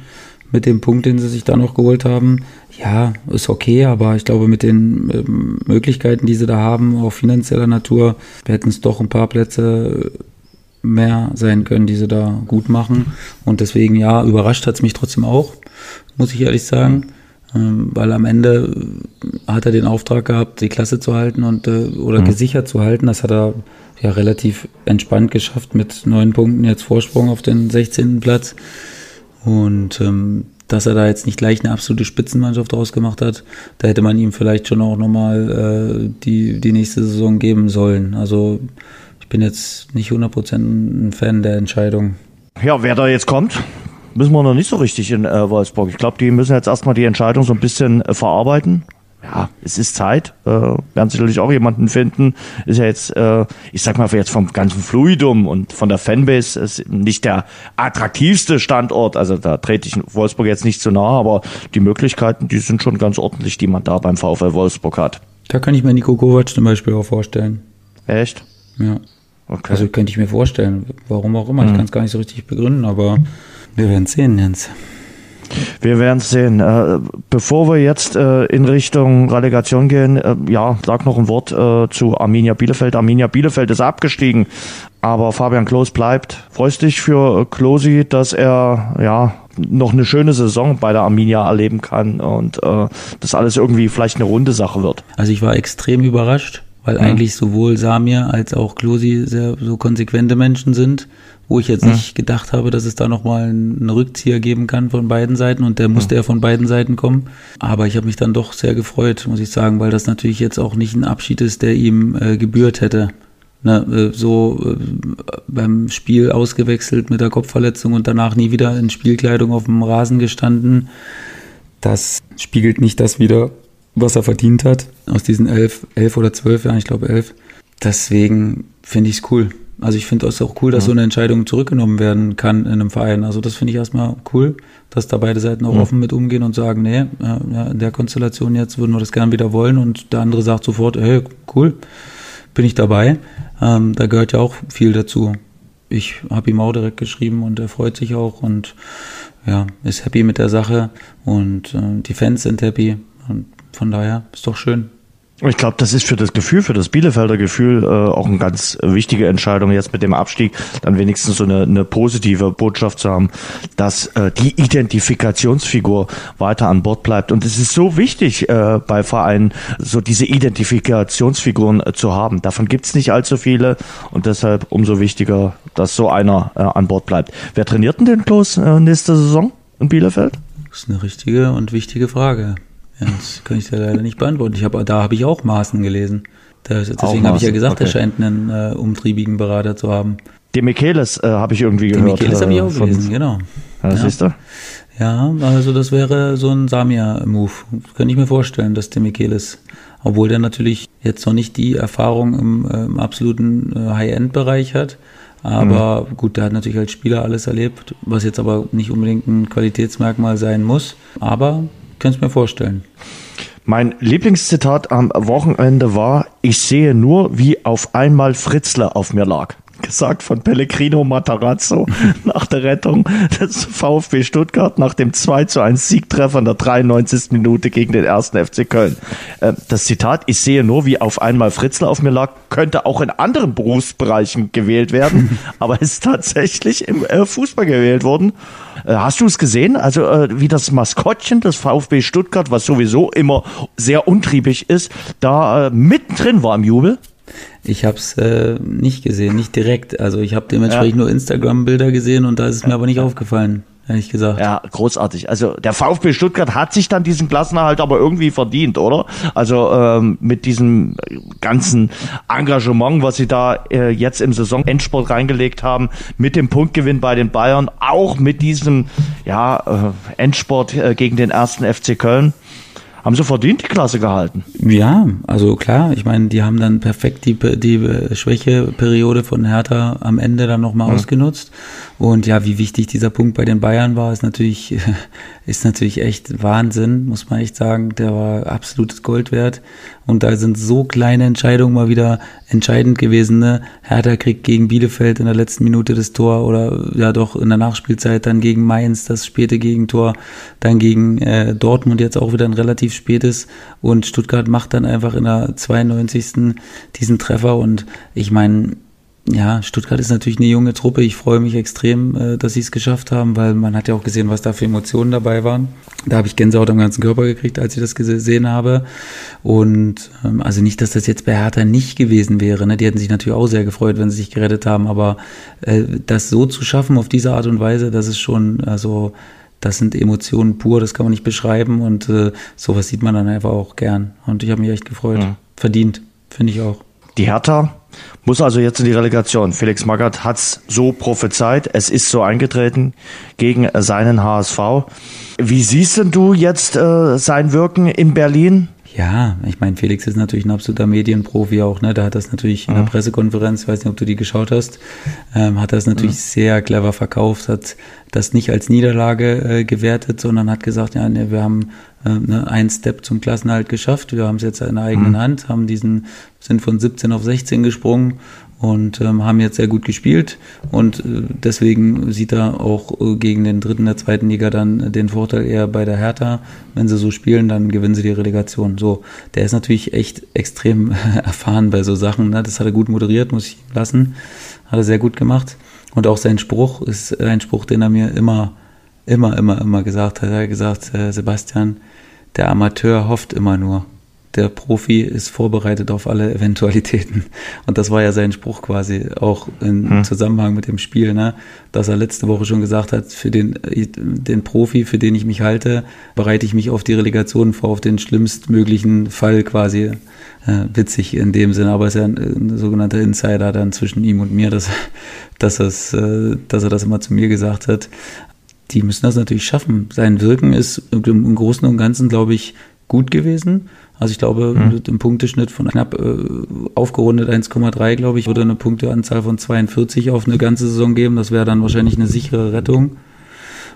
mit dem Punkt, den sie sich da noch geholt haben. Ja, ist okay, aber ich glaube, mit den ähm, Möglichkeiten, die sie da haben, auch finanzieller Natur, hätten es doch ein paar Plätze mehr sein können, die sie da gut machen. Und deswegen, ja, überrascht hat es mich trotzdem auch, muss ich ehrlich sagen. Ähm, weil am Ende hat er den Auftrag gehabt, die Klasse zu halten und äh, oder mhm. gesichert zu halten. Das hat er ja relativ entspannt geschafft mit neun Punkten jetzt Vorsprung auf den 16. Platz. Und ähm, dass er da jetzt nicht gleich eine absolute Spitzenmannschaft draus gemacht hat, da hätte man ihm vielleicht schon auch nochmal äh, die, die nächste Saison geben sollen. Also ich bin jetzt nicht 100% ein Fan der Entscheidung. Ja, wer da jetzt kommt, müssen wir noch nicht so richtig in äh, Wolfsburg. Ich glaube, die müssen jetzt erstmal die Entscheidung so ein bisschen äh, verarbeiten ja, es ist Zeit. Äh, werden sicherlich auch jemanden finden. Ist ja jetzt, äh, ich sag mal, jetzt vom ganzen Fluidum und von der Fanbase ist nicht der attraktivste Standort. Also da trete ich Wolfsburg jetzt nicht zu nahe, aber die Möglichkeiten, die sind schon ganz ordentlich, die man da beim VfL Wolfsburg hat. Da kann ich mir Nico Kovac zum Beispiel auch vorstellen. Echt? Ja. Okay. Also könnte ich mir vorstellen. Warum auch immer. Mhm. Ich kann es gar nicht so richtig begründen, aber wir werden sehen, Jens. Wir werden es sehen. Äh, bevor wir jetzt äh, in Richtung Relegation gehen, äh, ja, sag noch ein Wort zu Arminia Bielefeld. Arminia Bielefeld ist abgestiegen, aber Fabian Klos bleibt. Freust dich für Klosi, dass er ja noch eine schöne Saison bei der Arminia erleben kann und das alles irgendwie vielleicht eine runde Sache wird. Also ich war extrem überrascht, weil mhm. eigentlich sowohl Samir als auch Klosi sehr so konsequente Menschen sind wo ich jetzt mhm. nicht gedacht habe, dass es da nochmal einen Rückzieher geben kann von beiden Seiten und der musste mhm. ja von beiden Seiten kommen. Aber ich habe mich dann doch sehr gefreut, muss ich sagen, weil das natürlich jetzt auch nicht ein Abschied ist, der ihm äh, gebührt hätte. Ne, äh, so äh, beim Spiel ausgewechselt mit der Kopfverletzung und danach nie wieder in Spielkleidung auf dem Rasen gestanden. Das spiegelt nicht das wieder, was er verdient hat aus diesen elf, elf oder zwölf Jahren, ich glaube elf. Deswegen finde ich es cool. Also ich finde es auch cool, dass ja. so eine Entscheidung zurückgenommen werden kann in einem Verein. Also das finde ich erstmal cool, dass da beide Seiten auch ja. offen mit umgehen und sagen, nee, ja, in der Konstellation jetzt würden wir das gern wieder wollen und der andere sagt sofort, hey, cool, bin ich dabei. Ähm, da gehört ja auch viel dazu. Ich habe ihm auch direkt geschrieben und er freut sich auch und ja, ist happy mit der Sache und äh, die Fans sind happy und von daher ist doch schön. Ich glaube, das ist für das Gefühl, für das Bielefelder Gefühl äh, auch eine ganz wichtige Entscheidung jetzt mit dem Abstieg, dann wenigstens so eine, eine positive Botschaft zu haben, dass äh, die Identifikationsfigur weiter an Bord bleibt. Und es ist so wichtig äh, bei Vereinen, so diese Identifikationsfiguren äh, zu haben. Davon gibt's nicht allzu viele und deshalb umso wichtiger, dass so einer äh, an Bord bleibt. Wer trainiert denn den Klos äh, nächste Saison in Bielefeld? Das ist eine richtige und wichtige Frage. Ja, das kann ich dir leider nicht beantworten. Ich hab, da habe ich auch Maßen gelesen. Das, deswegen habe ich ja gesagt, okay. er scheint einen äh, umtriebigen Berater zu haben. De Michelis äh, habe ich irgendwie gehört. De Michelis habe ich auch äh, gelesen, von, genau. Ja, ja. Siehst du? Ja, also das wäre so ein Samia-Move. Könnte ich mir vorstellen, dass De Michelis, obwohl der natürlich jetzt noch nicht die Erfahrung im, äh, im absoluten äh, High-End-Bereich hat, Aber mhm. gut, der hat natürlich als Spieler alles erlebt, was jetzt aber nicht unbedingt ein Qualitätsmerkmal sein muss. Aber könnte es mir vorstellen. Mein Lieblingszitat am Wochenende war, ich sehe nur, wie auf einmal Fritzler auf mir lag gesagt von Pellegrino Matarazzo nach der Rettung des VfB Stuttgart nach dem 2 zu 1 Siegtreffer in der 93. Minute gegen den ersten FC Köln. Äh, das Zitat, ich sehe nur, wie auf einmal Fritzler auf mir lag, könnte auch in anderen Berufsbereichen gewählt werden, aber ist tatsächlich im äh, Fußball gewählt worden. Äh, hast du es gesehen? Also wie das Maskottchen des VfB Stuttgart, was sowieso immer sehr untriebig ist, da mittendrin war im Jubel? Ich habe es äh, nicht gesehen, nicht direkt. Also ich habe dementsprechend ja. nur Instagram-Bilder gesehen und da ist es mir aber nicht aufgefallen, ehrlich gesagt. Ja, großartig. Also der VfB Stuttgart hat sich dann diesen Klassenerhalt aber irgendwie verdient, oder? Also ähm, mit diesem ganzen Engagement, was sie da äh, jetzt im Saisonendsport reingelegt haben, mit dem Punktgewinn bei den Bayern, auch mit diesem ja, äh, Endsport äh, gegen den ersten FC Köln haben sie verdient die Klasse gehalten. Ja, also klar, ich meine, die haben dann perfekt die, die Schwächeperiode von Hertha am Ende dann nochmal mhm. ausgenutzt. Und ja, wie wichtig dieser Punkt bei den Bayern war, ist natürlich, ist natürlich echt Wahnsinn, muss man echt sagen. Der war absolutes Gold wert. Und da sind so kleine Entscheidungen mal wieder entscheidend gewesen. Ne? Hertha kriegt gegen Bielefeld in der letzten Minute das Tor oder ja doch in der Nachspielzeit dann gegen Mainz das späte Gegentor, dann gegen äh, Dortmund jetzt auch wieder ein relativ spätes und Stuttgart macht dann einfach in der 92. diesen Treffer und ich meine, ja, Stuttgart ist natürlich eine junge Truppe. Ich freue mich extrem, äh, dass sie es geschafft haben, weil man hat ja auch gesehen, was da für Emotionen dabei waren. Da habe ich Gänsehaut am ganzen Körper gekriegt, als ich das gesehen habe. Und ähm, also nicht, dass das jetzt bei Hertha nicht gewesen wäre. Ne? Die hätten sich natürlich auch sehr gefreut, wenn sie sich gerettet haben. Aber äh, das so zu schaffen auf diese Art und Weise, das ist schon, also das sind Emotionen pur, das kann man nicht beschreiben. Und äh, sowas sieht man dann einfach auch gern. Und ich habe mich echt gefreut. Ja. Verdient, finde ich auch. Die Hertha muss also jetzt in die Relegation. Felix Magath hat's so prophezeit. Es ist so eingetreten gegen seinen HSV. Wie siehst denn du jetzt äh, sein Wirken in Berlin? Ja, ich meine, Felix ist natürlich ein absoluter Medienprofi auch, ne? Da hat das natürlich in der mhm. Pressekonferenz, ich weiß nicht, ob du die geschaut hast, ähm, hat das natürlich mhm. sehr clever verkauft, hat das nicht als Niederlage äh, gewertet, sondern hat gesagt, ja, ne, wir haben äh, ne, einen Step zum Klassenhalt geschafft, wir haben es jetzt in der eigenen mhm. Hand, haben diesen, sind von 17 auf 16 gesprungen und ähm, haben jetzt sehr gut gespielt und äh, deswegen sieht er auch äh, gegen den dritten der zweiten Liga dann den Vorteil eher bei der Hertha. Wenn sie so spielen, dann gewinnen sie die Relegation. So, der ist natürlich echt extrem erfahren bei so Sachen. Ne? Das hat er gut moderiert, muss ich lassen. Hat er sehr gut gemacht. Und auch sein Spruch ist ein Spruch, den er mir immer, immer, immer, immer gesagt hat. Er hat gesagt, äh, Sebastian, der Amateur hofft immer nur der Profi ist vorbereitet auf alle Eventualitäten. Und das war ja sein Spruch quasi auch im hm. Zusammenhang mit dem Spiel, ne? dass er letzte Woche schon gesagt hat, für den, den Profi, für den ich mich halte, bereite ich mich auf die Relegation vor, auf den schlimmstmöglichen Fall quasi. Äh, witzig in dem Sinne, aber es ist ja ein, ein, sogenannter Insider dann zwischen ihm und mir, dass, dass, es, äh, dass er das immer zu mir gesagt hat. Die müssen das natürlich schaffen. Sein Wirken ist im Großen und Ganzen, glaube ich, gut gewesen. Also ich glaube, mhm. mit einem Punkteschnitt von knapp äh, aufgerundet 1,3, glaube ich, würde eine Punkteanzahl von 42 auf eine ganze Saison geben. Das wäre dann wahrscheinlich eine sichere Rettung.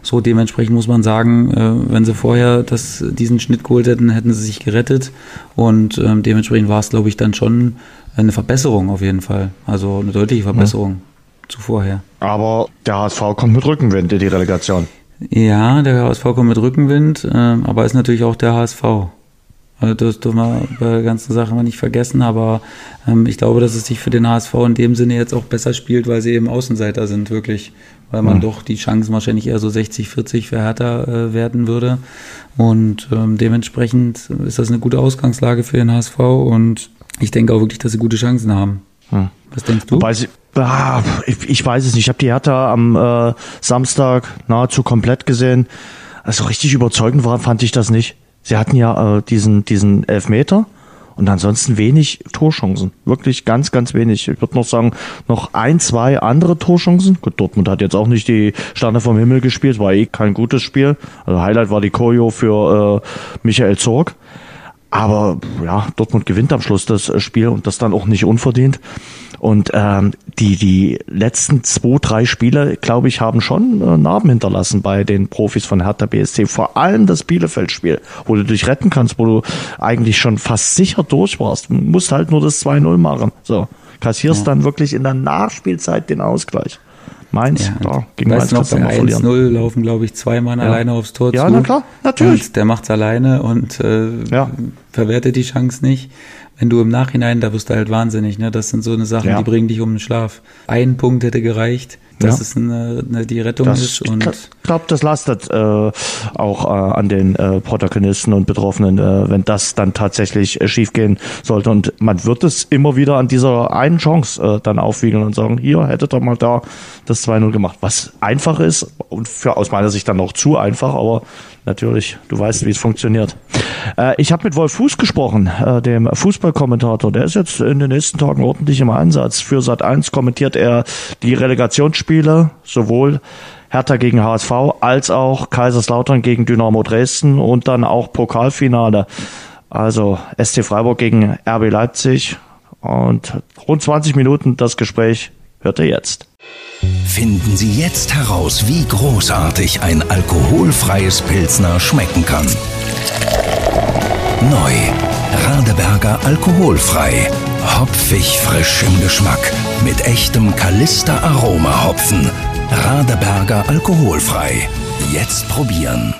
So, dementsprechend muss man sagen, äh, wenn sie vorher das, diesen Schnitt geholt hätten, hätten sie sich gerettet. Und ähm, dementsprechend war es, glaube ich, dann schon eine Verbesserung auf jeden Fall. Also eine deutliche Verbesserung mhm. zu vorher. Aber der HSV kommt mit Rückenwind in die Relegation. Ja, der HSV kommt mit Rückenwind, äh, aber ist natürlich auch der HSV. Also das dürfen wir bei der ganzen Sache mal nicht vergessen, aber ähm, ich glaube, dass es sich für den HSV in dem Sinne jetzt auch besser spielt, weil sie eben Außenseiter sind, wirklich. Weil man mhm. doch die Chancen wahrscheinlich eher so 60, 40 für Hertha äh, werden würde. Und ähm, dementsprechend ist das eine gute Ausgangslage für den HSV und ich denke auch wirklich, dass sie gute Chancen haben. Mhm. Was denkst du? Wobei sie, ah, ich, ich, weiß es nicht. Ich habe die Hertha am äh, Samstag nahezu komplett gesehen. Also richtig überzeugend war, fand ich das nicht. Sie hatten ja äh, diesen, diesen Elfmeter und ansonsten wenig Torchancen. Wirklich ganz, ganz wenig. Ich würde noch sagen, noch ein, zwei andere Torchancen. Gut, Dortmund hat jetzt auch nicht die Sterne vom Himmel gespielt, war eh kein gutes Spiel. Also Highlight war die Choreo für äh, Michael Zorg. Aber ja, Dortmund gewinnt am Schluss das Spiel und das dann auch nicht unverdient. Und ähm, die, die letzten zwei, drei Spiele, glaube ich, haben schon äh, Narben hinterlassen bei den Profis von Hertha BSC. Vor allem das Bielefeld-Spiel, wo du dich retten kannst, wo du eigentlich schon fast sicher durch warst. Du musst halt nur das 2-0 machen. So, kassierst ja. dann wirklich in der Nachspielzeit den Ausgleich. Mainz, ja, da ging Mainz noch bei 1-0 laufen, glaube ich, zwei Mann ja. alleine aufs Tor ja, zu. Ja, na klar, natürlich. Und der macht's alleine und äh, ja. verwertet die Chance nicht wenn du im Nachhinein, da wirst du halt wahnsinnig, ne? Das sind so eine Sachen, die bringen dich um den Schlaf. Ein Punkt hätte gereicht, dass ja. es eine, eine, die Rettung das, ist. Und ich glaube, das lastet äh, auch äh, an den äh, Protagonisten und Betroffenen, äh, wenn das dann tatsächlich äh, schiefgehen sollte. Und man wird es immer wieder an dieser einen Chance äh, dann aufwiegeln und sagen, hier hättet ihr mal da das 2-0 gemacht. Was einfach ist und für aus meiner Sicht dann noch zu einfach, aber natürlich, du weißt, wie es funktioniert. Äh, ich habe mit Wolf Fuß gesprochen, äh, dem Fußballkommentator. Der ist jetzt in den nächsten Tagen ordentlich im Einsatz. Für Sat 1 kommentiert er die Relegationsspiele, sowohl Hertha gegen HSV als auch Kaiserslautern gegen Dynamo Dresden und dann auch Pokalfinale. Also SC Freiburg gegen RB Leipzig. Und rund 20 Minuten das Gespräch hört ihr jetzt. Finden Sie jetzt heraus, wie großartig ein alkoholfreies Pilsner schmecken kann. Neu. Radeberger alkoholfrei. Hopfig frisch im Geschmack. Mit echtem Kalister Aroma Hopfen. Radeberger alkoholfrei. Jetzt probieren.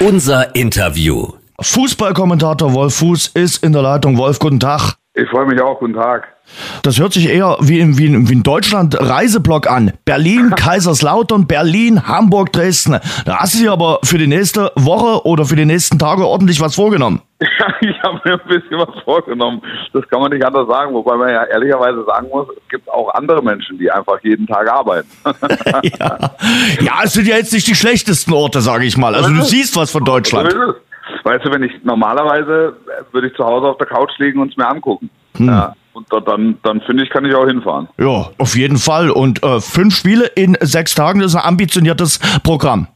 Unser Interview. Fußballkommentator Wolf Fuß ist in der Leitung. Wolf, guten Tag. Ich freue mich auch. Guten Tag. Das hört sich eher wie in, wie in, wie in Deutschland Reiseblock an. Berlin, Kaiserslautern, Berlin, Hamburg, Dresden. Da hast du dir aber für die nächste Woche oder für die nächsten Tage ordentlich was vorgenommen. Ja, ich habe mir ein bisschen was vorgenommen. Das kann man nicht anders sagen. Wobei man ja ehrlicherweise sagen muss, es gibt auch andere Menschen, die einfach jeden Tag arbeiten. ja. ja, es sind ja jetzt nicht die schlechtesten Orte, sage ich mal. Also du siehst was von Deutschland. Weißt du, wenn ich normalerweise würde ich zu Hause auf der Couch liegen und es mir angucken. Hm. Ja. Und dann, dann finde ich, kann ich auch hinfahren. Ja, auf jeden Fall. Und äh, fünf Spiele in sechs Tagen das ist ein ambitioniertes Programm.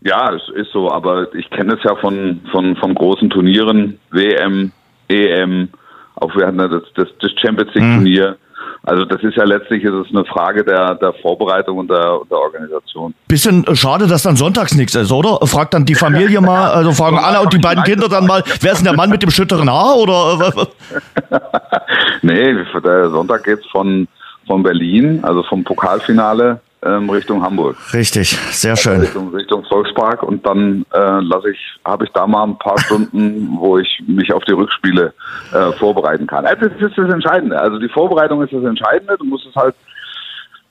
Ja, es ist so, aber ich kenne es ja von, von, von großen Turnieren, WM, EM, auch wir hatten das, das, das Champions League Turnier. Hm. Also das ist ja letztlich ist es eine Frage der, der Vorbereitung und der, der Organisation. Bisschen schade, dass dann sonntags nichts ist, oder? Fragt dann die Familie mal, also fragen alle und die beiden Kinder dann mal, wer ist denn der Mann mit dem schütteren Haar oder? nee, der Sonntag geht's von, von Berlin, also vom Pokalfinale ähm, Richtung Hamburg. Richtig, sehr schön. Richtung, Richtung Volkspark und dann äh, lasse ich, habe ich da mal ein paar Stunden, wo ich mich auf die Rückspiele äh, vorbereiten kann. Also das ist das Entscheidende. Also die Vorbereitung ist das Entscheidende. Du musst es halt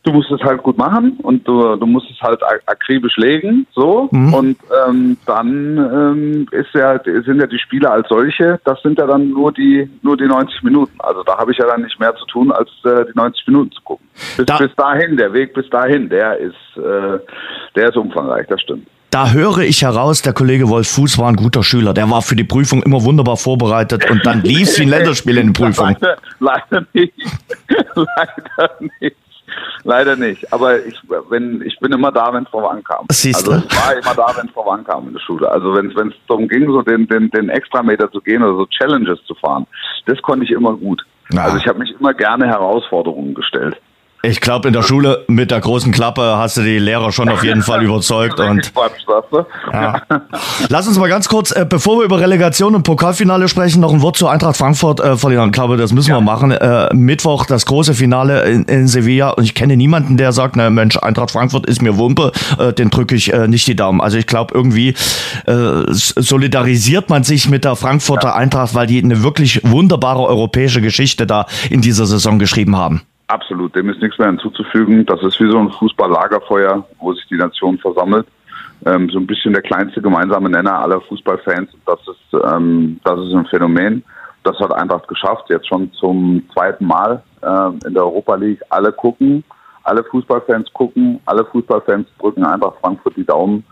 du musst es halt gut machen und du, du musst es halt akribisch legen, so. Mhm. Und ähm, dann ähm, ist ja, sind ja die Spiele als solche, das sind ja dann nur die nur die 90 Minuten. Also da habe ich ja dann nicht mehr zu tun, als äh, die 90 Minuten zu gucken. Bis, da bis dahin, der Weg bis dahin, der ist, äh, der ist umfangreich, das stimmt. Da höre ich heraus, der Kollege Wolf Fuß war ein guter Schüler. Der war für die Prüfung immer wunderbar vorbereitet und dann lief es wie ein Länderspiel in den Prüfungen. Leider, leider nicht. leider nicht. Leider nicht. Aber ich, wenn, ich bin immer da, wenn es drauf ankam. Siehst also ich war immer da, wenn es drauf ankam in der Schule. Also wenn es darum ging, so den, den, den Extrameter zu gehen oder so Challenges zu fahren, das konnte ich immer gut. Ja. Also ich habe mich immer gerne Herausforderungen gestellt. Ich glaube, in der Schule mit der großen Klappe hast du die Lehrer schon auf jeden Fall überzeugt. und ja. Lass uns mal ganz kurz, äh, bevor wir über Relegation und Pokalfinale sprechen, noch ein Wort zu Eintracht Frankfurt äh, verlieren. Ich glaube, das müssen ja. wir machen. Äh, Mittwoch das große Finale in, in, Sevilla. Und ich kenne niemanden, der sagt, na Mensch, Eintracht Frankfurt ist mir Wumpe, äh, den drücke ich äh, nicht die Daumen. Also ich glaube, irgendwie äh, solidarisiert man sich mit der Frankfurter ja. Eintracht, weil die eine wirklich wunderbare europäische Geschichte da in dieser Saison geschrieben haben. Absolut, dem ist nichts mehr hinzuzufügen. Das ist wie so ein Fußball-Lagerfeuer, wo sich die Nation versammelt. Ähm, so ein bisschen der kleinste gemeinsame Nenner aller Fußballfans. Das ist, ähm, das ist ein Phänomen. Das hat Eintracht geschafft, jetzt schon zum zweiten Mal ähm, in der Europa League. Alle gucken, alle Fußballfans gucken, alle Fußballfans drücken Eintracht Frankfurt die Daumen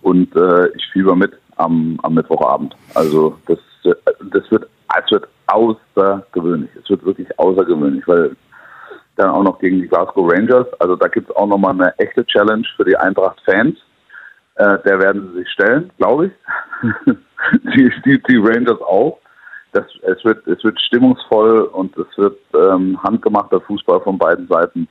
und äh, ich fieber mit am, am Mittwochabend. Also das, das wird, es wird außergewöhnlich. Es wird wirklich außergewöhnlich, weil dann auch noch gegen die Glasgow Rangers. Also da gibt es auch nochmal eine echte Challenge für die Eintracht-Fans. Äh, der werden sie sich stellen, glaube ich. die, die, die Rangers auch. Das, es, wird, es wird stimmungsvoll und es wird ähm, handgemachter Fußball von beiden Seiten.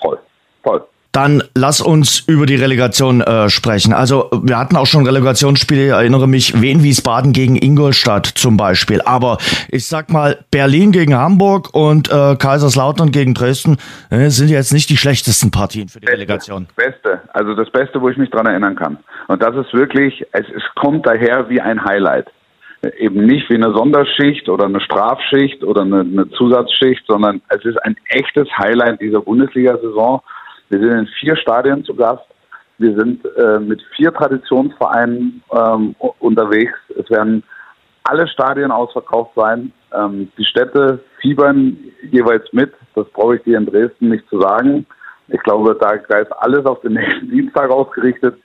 Toll, toll. Dann lass uns über die Relegation äh, sprechen. Also wir hatten auch schon Relegationsspiele, ich erinnere mich, Wien Wiesbaden gegen Ingolstadt zum Beispiel. Aber ich sag mal, Berlin gegen Hamburg und äh, Kaiserslautern gegen Dresden äh, sind jetzt nicht die schlechtesten Partien für die Beste, Relegation. Beste, also das Beste, wo ich mich dran erinnern kann. Und das ist wirklich, es, es kommt daher wie ein Highlight. Eben nicht wie eine Sonderschicht oder eine Strafschicht oder eine, eine Zusatzschicht, sondern es ist ein echtes Highlight dieser Bundesliga-Saison. Wir sind in vier Stadien zu Gast. Wir sind äh, mit vier Traditionsvereinen ähm, unterwegs. Es werden alle Stadien ausverkauft sein. Ähm, die Städte fiebern jeweils mit. Das brauche ich dir in Dresden nicht zu sagen. Ich glaube, da ist alles auf den nächsten Dienstag ausgerichtet.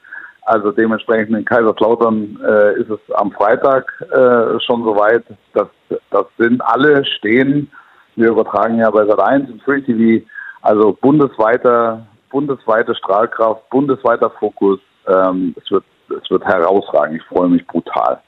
Also dementsprechend in Kaiserslautern äh, ist es am Freitag äh, schon soweit. Das, das sind alle stehen. Wir übertragen ja bei Sat1 und Free TV. Also bundesweiter bundesweite Strahlkraft, bundesweiter Fokus. Ähm, es, wird, es wird herausragend. Ich freue mich brutal.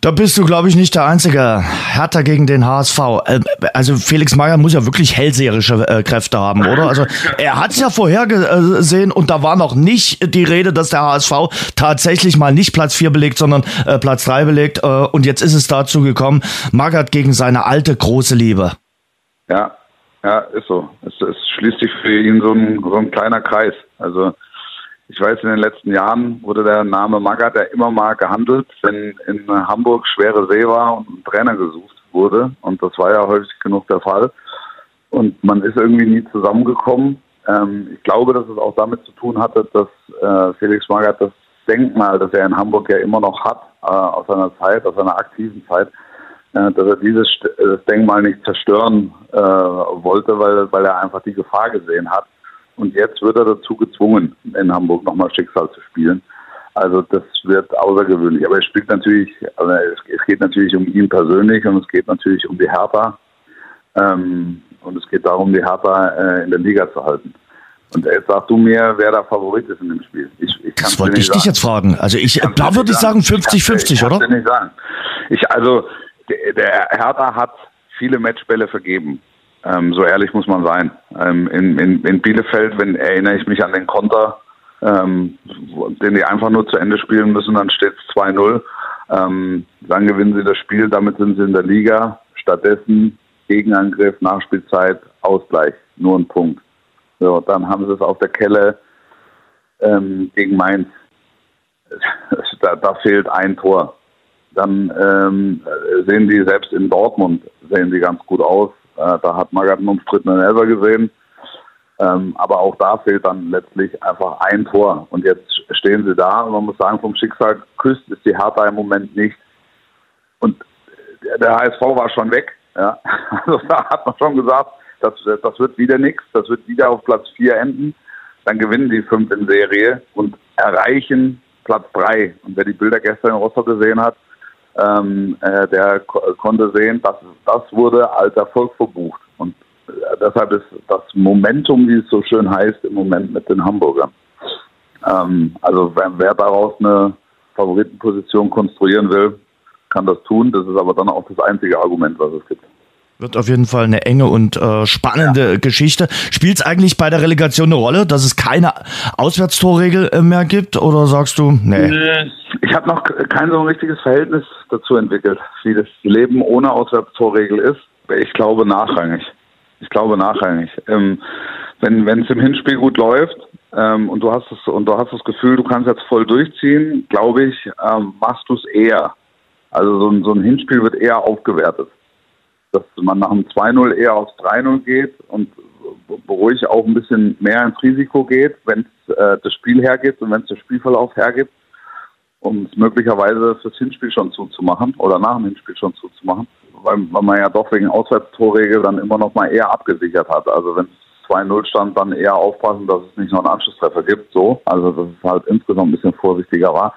Da bist du, glaube ich, nicht der Einzige. Hertha gegen den HSV. Äh, also Felix Meyer muss ja wirklich hellseherische äh, Kräfte haben, oder? Also er hat es ja vorhergesehen und da war noch nicht die Rede, dass der HSV tatsächlich mal nicht Platz 4 belegt, sondern äh, Platz 3 belegt. und jetzt ist es dazu gekommen, Magath gegen seine alte große Liebe. Ja, ja, ist so. Es, es schließt sich für ihn so ein, so ein kleiner Kreis. Also ich weiß, in den letzten Jahren wurde der Name Magath ja immer mal gehandelt, wenn in Hamburg schwere See war und ein Trainer gesucht wurde. Und das war ja häufig genug der Fall. Und man ist irgendwie nie zusammengekommen. Ähm, ich glaube, dass es auch damit zu tun hatte, dass äh, Felix Magath das Denkmal, das er in Hamburg ja immer noch hat, äh, aus seiner Zeit, aus seiner aktiven Zeit, dass er dieses das Denkmal nicht zerstören äh, wollte, weil, weil er einfach die Gefahr gesehen hat. Und jetzt wird er dazu gezwungen, in Hamburg nochmal Schicksal zu spielen. Also das wird außergewöhnlich. Aber es spielt natürlich, also es, geht natürlich um ihn persönlich und es geht natürlich um die Hertha. Ähm, und es geht darum, die Hertha äh, in der Liga zu halten. Und jetzt sagst du mir, wer der Favorit ist in dem Spiel. Ich, ich das wollte ich dich jetzt fragen. Also ich, da würde ich sagen 50-50, oder? Ich nicht sagen. Ich, also der Hertha hat viele Matchbälle vergeben. Ähm, so ehrlich muss man sein. Ähm, in, in, in, Bielefeld, wenn erinnere ich mich an den Konter, ähm, den die einfach nur zu Ende spielen müssen, dann steht es 2-0. Ähm, dann gewinnen sie das Spiel, damit sind sie in der Liga. Stattdessen Gegenangriff, Nachspielzeit, Ausgleich, nur ein Punkt. So, dann haben sie es auf der Kelle ähm, gegen Mainz. Da, da fehlt ein Tor dann ähm, sehen die selbst in Dortmund sehen die ganz gut aus. Äh, da hat Magath einen umstrittenen Elfer gesehen. Ähm, aber auch da fehlt dann letztlich einfach ein Tor. Und jetzt stehen sie da und man muss sagen, vom Schicksal küsst ist die Hertha im Moment nicht. Und der HSV war schon weg. Ja. Also da hat man schon gesagt, das, das wird wieder nichts, das wird wieder auf Platz 4 enden. Dann gewinnen die fünf in Serie und erreichen Platz 3. Und wer die Bilder gestern in Rostock gesehen hat, ähm, äh, der ko konnte sehen, dass das wurde als Erfolg verbucht. Und äh, deshalb ist das Momentum, wie es so schön heißt, im Moment mit den Hamburgern. Ähm, also wer, wer daraus eine Favoritenposition konstruieren will, kann das tun. Das ist aber dann auch das einzige Argument, was es gibt. Wird auf jeden Fall eine enge und äh, spannende ja. Geschichte. Spielt es eigentlich bei der Relegation eine Rolle, dass es keine Auswärtstorregel äh, mehr gibt? Oder sagst du, nee? Ich habe noch kein so richtiges Verhältnis dazu entwickelt, wie das Leben ohne Auswärtstorregel ist. Ich glaube nachrangig. Ich glaube nachrangig. Ähm, wenn es im Hinspiel gut läuft ähm, und du hast es und du hast das Gefühl, du kannst jetzt voll durchziehen, glaube ich, ähm, machst du es eher. Also so ein, so ein Hinspiel wird eher aufgewertet dass man nach dem 2-0 eher aufs 3-0 geht und ruhig auch ein bisschen mehr ins Risiko geht, wenn es äh, das Spiel hergibt und wenn es der Spielverlauf hergibt, um es möglicherweise fürs Hinspiel schon zuzumachen oder nach dem Hinspiel schon zuzumachen, weil, weil man ja doch wegen Auswärtstorregel dann immer noch mal eher abgesichert hat. Also wenn es 2-0 stand, dann eher aufpassen, dass es nicht noch einen Anschlusstreffer gibt, so. Also dass es halt insgesamt ein bisschen vorsichtiger war.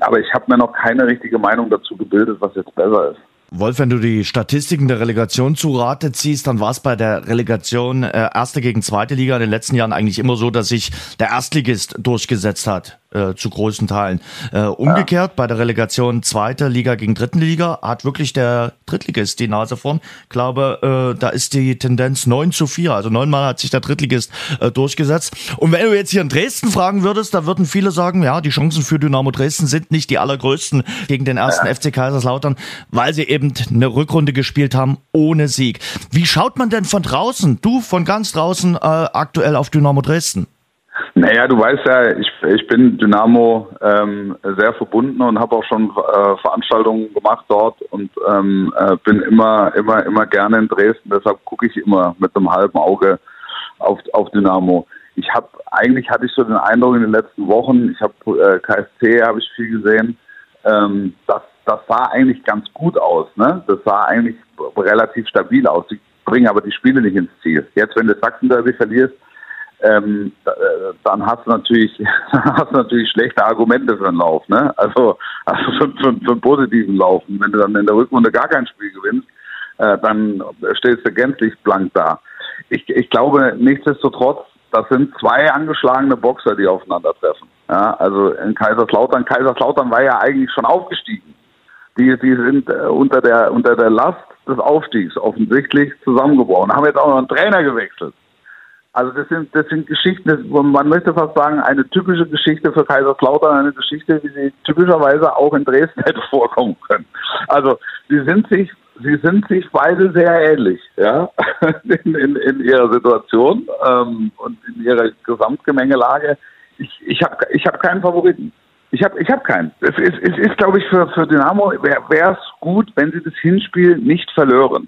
Aber ich habe mir noch keine richtige Meinung dazu gebildet, was jetzt besser ist. Wolf, wenn du die Statistiken der Relegation zu Rate ziehst, dann war es bei der Relegation äh, erste gegen zweite Liga in den letzten Jahren eigentlich immer so, dass sich der Erstligist durchgesetzt hat. Äh, zu großen Teilen. Äh, umgekehrt ja. bei der Relegation zweite Liga gegen dritten Liga hat wirklich der Drittligist die Nase vorn. Ich glaube, äh, da ist die Tendenz 9 zu 4. Also neunmal hat sich der Drittligist äh, durchgesetzt. Und wenn du jetzt hier in Dresden fragen würdest, da würden viele sagen, ja, die Chancen für Dynamo Dresden sind nicht die allergrößten gegen den ersten ja. FC Kaiserslautern, weil sie eben eine Rückrunde gespielt haben ohne Sieg. Wie schaut man denn von draußen, du von ganz draußen, äh, aktuell auf Dynamo Dresden? Naja, du weißt ja, ich, ich bin Dynamo ähm, sehr verbunden und habe auch schon äh, Veranstaltungen gemacht dort und ähm, äh, bin immer, immer, immer gerne in Dresden. Deshalb gucke ich immer mit einem halben Auge auf, auf Dynamo. Ich habe eigentlich hatte ich so den Eindruck in den letzten Wochen, ich habe äh, KSC habe ich viel gesehen, ähm, das, das sah eigentlich ganz gut aus. Ne? Das sah eigentlich relativ stabil aus. Sie bringen aber die Spiele nicht ins Ziel. Jetzt, wenn du Sachsen-Derby verlierst, ähm, äh, dann hast du natürlich hast du natürlich schlechte Argumente für einen Lauf, ne? Also, also für, für, für einen positiven Lauf. Und wenn du dann in der Rückrunde gar kein Spiel gewinnst, äh, dann stellst du gänzlich blank da. Ich, ich glaube nichtsdestotrotz, das sind zwei angeschlagene Boxer, die aufeinandertreffen. Ja, also in Kaiserslautern, Kaiserslautern war ja eigentlich schon aufgestiegen. Die, die sind äh, unter der unter der Last des Aufstiegs offensichtlich zusammengebrochen. Haben jetzt auch noch einen Trainer gewechselt. Also das sind, das sind Geschichten, man möchte fast sagen, eine typische Geschichte für Kaiserslautern, eine Geschichte, wie sie typischerweise auch in Dresden hätte vorkommen können. Also sie sind sich, sie sind sich beide sehr ähnlich, ja, in, in, in ihrer Situation ähm, und in ihrer Gesamtgemengelage. Ich, ich habe ich hab keinen Favoriten. Ich habe ich hab keinen. Es ist, es ist glaube ich, für, für Dynamo wäre es gut, wenn sie das Hinspiel nicht verlören.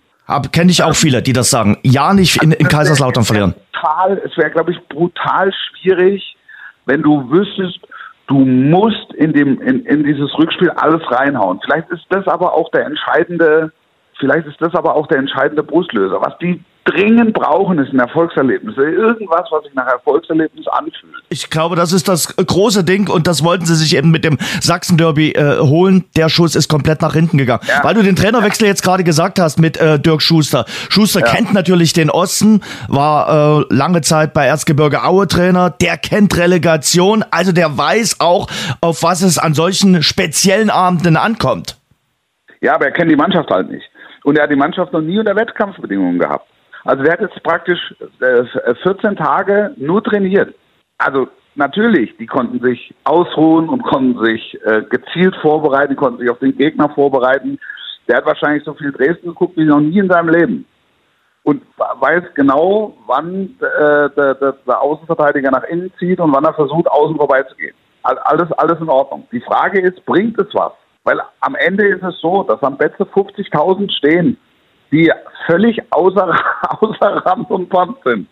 Kenne ich auch viele, die das sagen. Ja, nicht in, in Kaiserslautern verlieren. Brutal, es wäre, glaube ich, brutal schwierig, wenn du wüsstest, du musst in, dem, in, in dieses Rückspiel alles reinhauen. Vielleicht ist das aber auch der entscheidende, vielleicht ist das aber auch der entscheidende Brustlöser. Was die dringend brauchen, ist ein Erfolgserlebnis. Irgendwas, was sich nach Erfolgserlebnis anfühlt. Ich glaube, das ist das große Ding und das wollten sie sich eben mit dem Sachsen-Derby äh, holen. Der Schuss ist komplett nach hinten gegangen. Ja. Weil du den Trainerwechsel jetzt gerade gesagt hast mit äh, Dirk Schuster. Schuster ja. kennt natürlich den Osten, war äh, lange Zeit bei Erzgebirge Aue Trainer. Der kennt Relegation, also der weiß auch, auf was es an solchen speziellen Abenden ankommt. Ja, aber er kennt die Mannschaft halt nicht. Und er hat die Mannschaft noch nie unter Wettkampfbedingungen gehabt. Also der hat jetzt praktisch 14 äh, Tage nur trainiert. Also natürlich, die konnten sich ausruhen und konnten sich äh, gezielt vorbereiten, konnten sich auf den Gegner vorbereiten. Der hat wahrscheinlich so viel Dresden geguckt wie noch nie in seinem Leben. Und weiß genau, wann äh, der, der, der Außenverteidiger nach innen zieht und wann er versucht, außen vorbeizugehen. Alles, alles in Ordnung. Die Frage ist, bringt es was? Weil am Ende ist es so, dass am Betze 50.000 stehen die völlig außer, außer Rand und Band sind.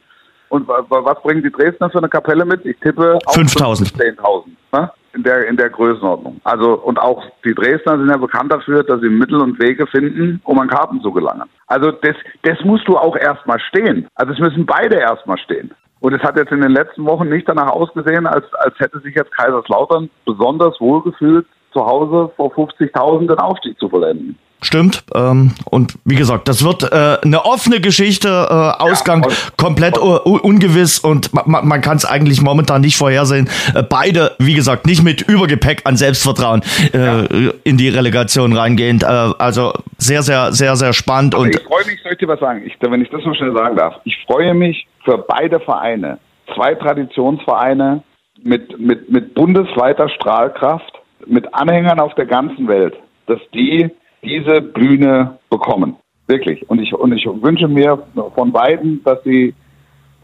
Und was bringen die Dresdner für eine Kapelle mit? Ich tippe 5000. 10.000. Ne? In der, in der Größenordnung. Also, und auch die Dresdner sind ja bekannt dafür, dass sie Mittel und Wege finden, um an Karten zu gelangen. Also, das, das musst du auch erstmal stehen. Also, es müssen beide erstmal stehen. Und es hat jetzt in den letzten Wochen nicht danach ausgesehen, als, als hätte sich jetzt Kaiserslautern besonders wohlgefühlt, zu Hause vor 50.000 den Aufstieg zu vollenden. Stimmt. Ähm, und wie gesagt, das wird äh, eine offene Geschichte, äh, Ausgang ja, komplett ungewiss und man, man kann es eigentlich momentan nicht vorhersehen. Äh, beide, wie gesagt, nicht mit Übergepäck an Selbstvertrauen äh, ja. in die Relegation reingehend. Äh, also sehr, sehr, sehr, sehr spannend. Und ich freue mich, soll ich dir was sagen, ich, wenn ich das so schnell sagen darf. Ich freue mich für beide Vereine, zwei Traditionsvereine mit, mit, mit bundesweiter Strahlkraft, mit Anhängern auf der ganzen Welt, dass die diese Bühne bekommen. Wirklich. Und ich, und ich wünsche mir von beiden, dass sie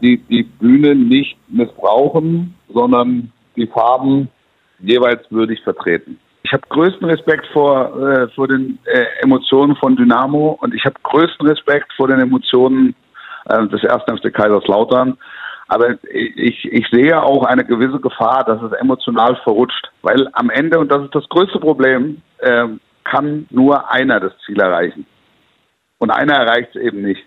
die, die Bühne nicht missbrauchen, sondern die Farben jeweils würdig vertreten. Ich habe größten Respekt vor, äh, vor den äh, Emotionen von Dynamo und ich habe größten Respekt vor den Emotionen äh, des ersten FC Kaiserslautern. Aber ich, ich sehe auch eine gewisse Gefahr, dass es emotional verrutscht. Weil am Ende, und das ist das größte Problem, äh, kann nur einer das Ziel erreichen. Und einer erreicht es eben nicht.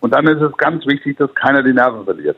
Und dann ist es ganz wichtig, dass keiner die Nerven verliert.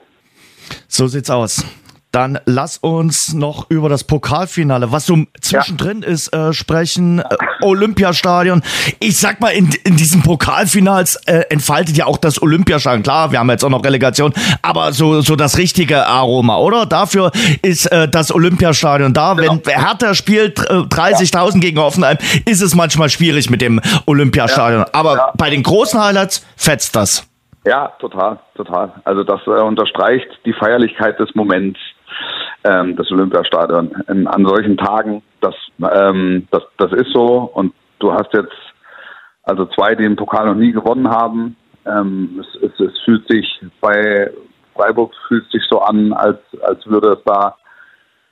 So sieht's aus. Dann lass uns noch über das Pokalfinale, was so zwischendrin ja. ist, äh, sprechen. Äh, Olympiastadion. Ich sag mal, in, in diesem Pokalfinals äh, entfaltet ja auch das Olympiastadion. Klar, wir haben jetzt auch noch Relegation, aber so, so das richtige Aroma, oder? Dafür ist äh, das Olympiastadion da. Genau. Wenn Hertha spielt äh, 30.000 ja. gegen Hoffenheim, ist es manchmal schwierig mit dem Olympiastadion. Ja. Aber bei den großen Highlights fetzt das. Ja, total, total. Also das äh, unterstreicht die Feierlichkeit des Moments ähm, des Olympiastadions. an solchen Tagen, das, ähm, das, das ist so. Und du hast jetzt also zwei, die den Pokal noch nie gewonnen haben. Ähm, es, es, es fühlt sich bei Freiburg fühlt sich so an, als, als würde es da,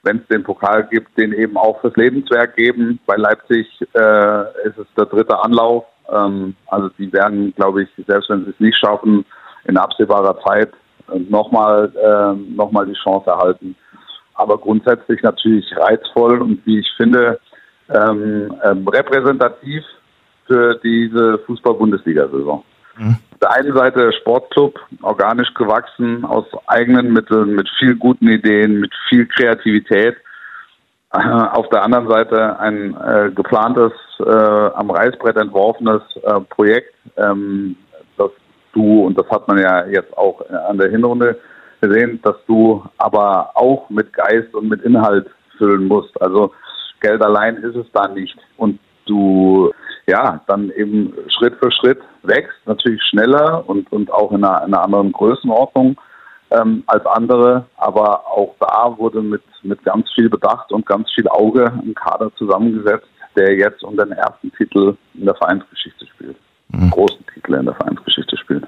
wenn es den Pokal gibt, den eben auch fürs Lebenswerk geben. Bei Leipzig äh, ist es der dritte Anlauf. Ähm, also die werden, glaube ich, selbst wenn sie es nicht schaffen, in absehbarer Zeit nochmal äh, noch die Chance erhalten. Aber grundsätzlich natürlich reizvoll und wie ich finde, ähm, ähm, repräsentativ für diese Fußball-Bundesliga-Saison. Mhm. Auf der einen Seite Sportclub, organisch gewachsen, aus eigenen Mitteln, mit viel guten Ideen, mit viel Kreativität. Äh, auf der anderen Seite ein äh, geplantes, äh, am Reißbrett entworfenes äh, Projekt, ähm, du, und das hat man ja jetzt auch an der Hinrunde gesehen, dass du aber auch mit Geist und mit Inhalt füllen musst. Also Geld allein ist es da nicht. Und du, ja, dann eben Schritt für Schritt wächst, natürlich schneller und, und auch in einer, in einer anderen Größenordnung ähm, als andere. Aber auch da wurde mit, mit ganz viel Bedacht und ganz viel Auge ein Kader zusammengesetzt, der jetzt um den ersten Titel in der Vereinsgeschichte spielt. Mhm. Großen Titel in der Vereinsgeschichte spielt.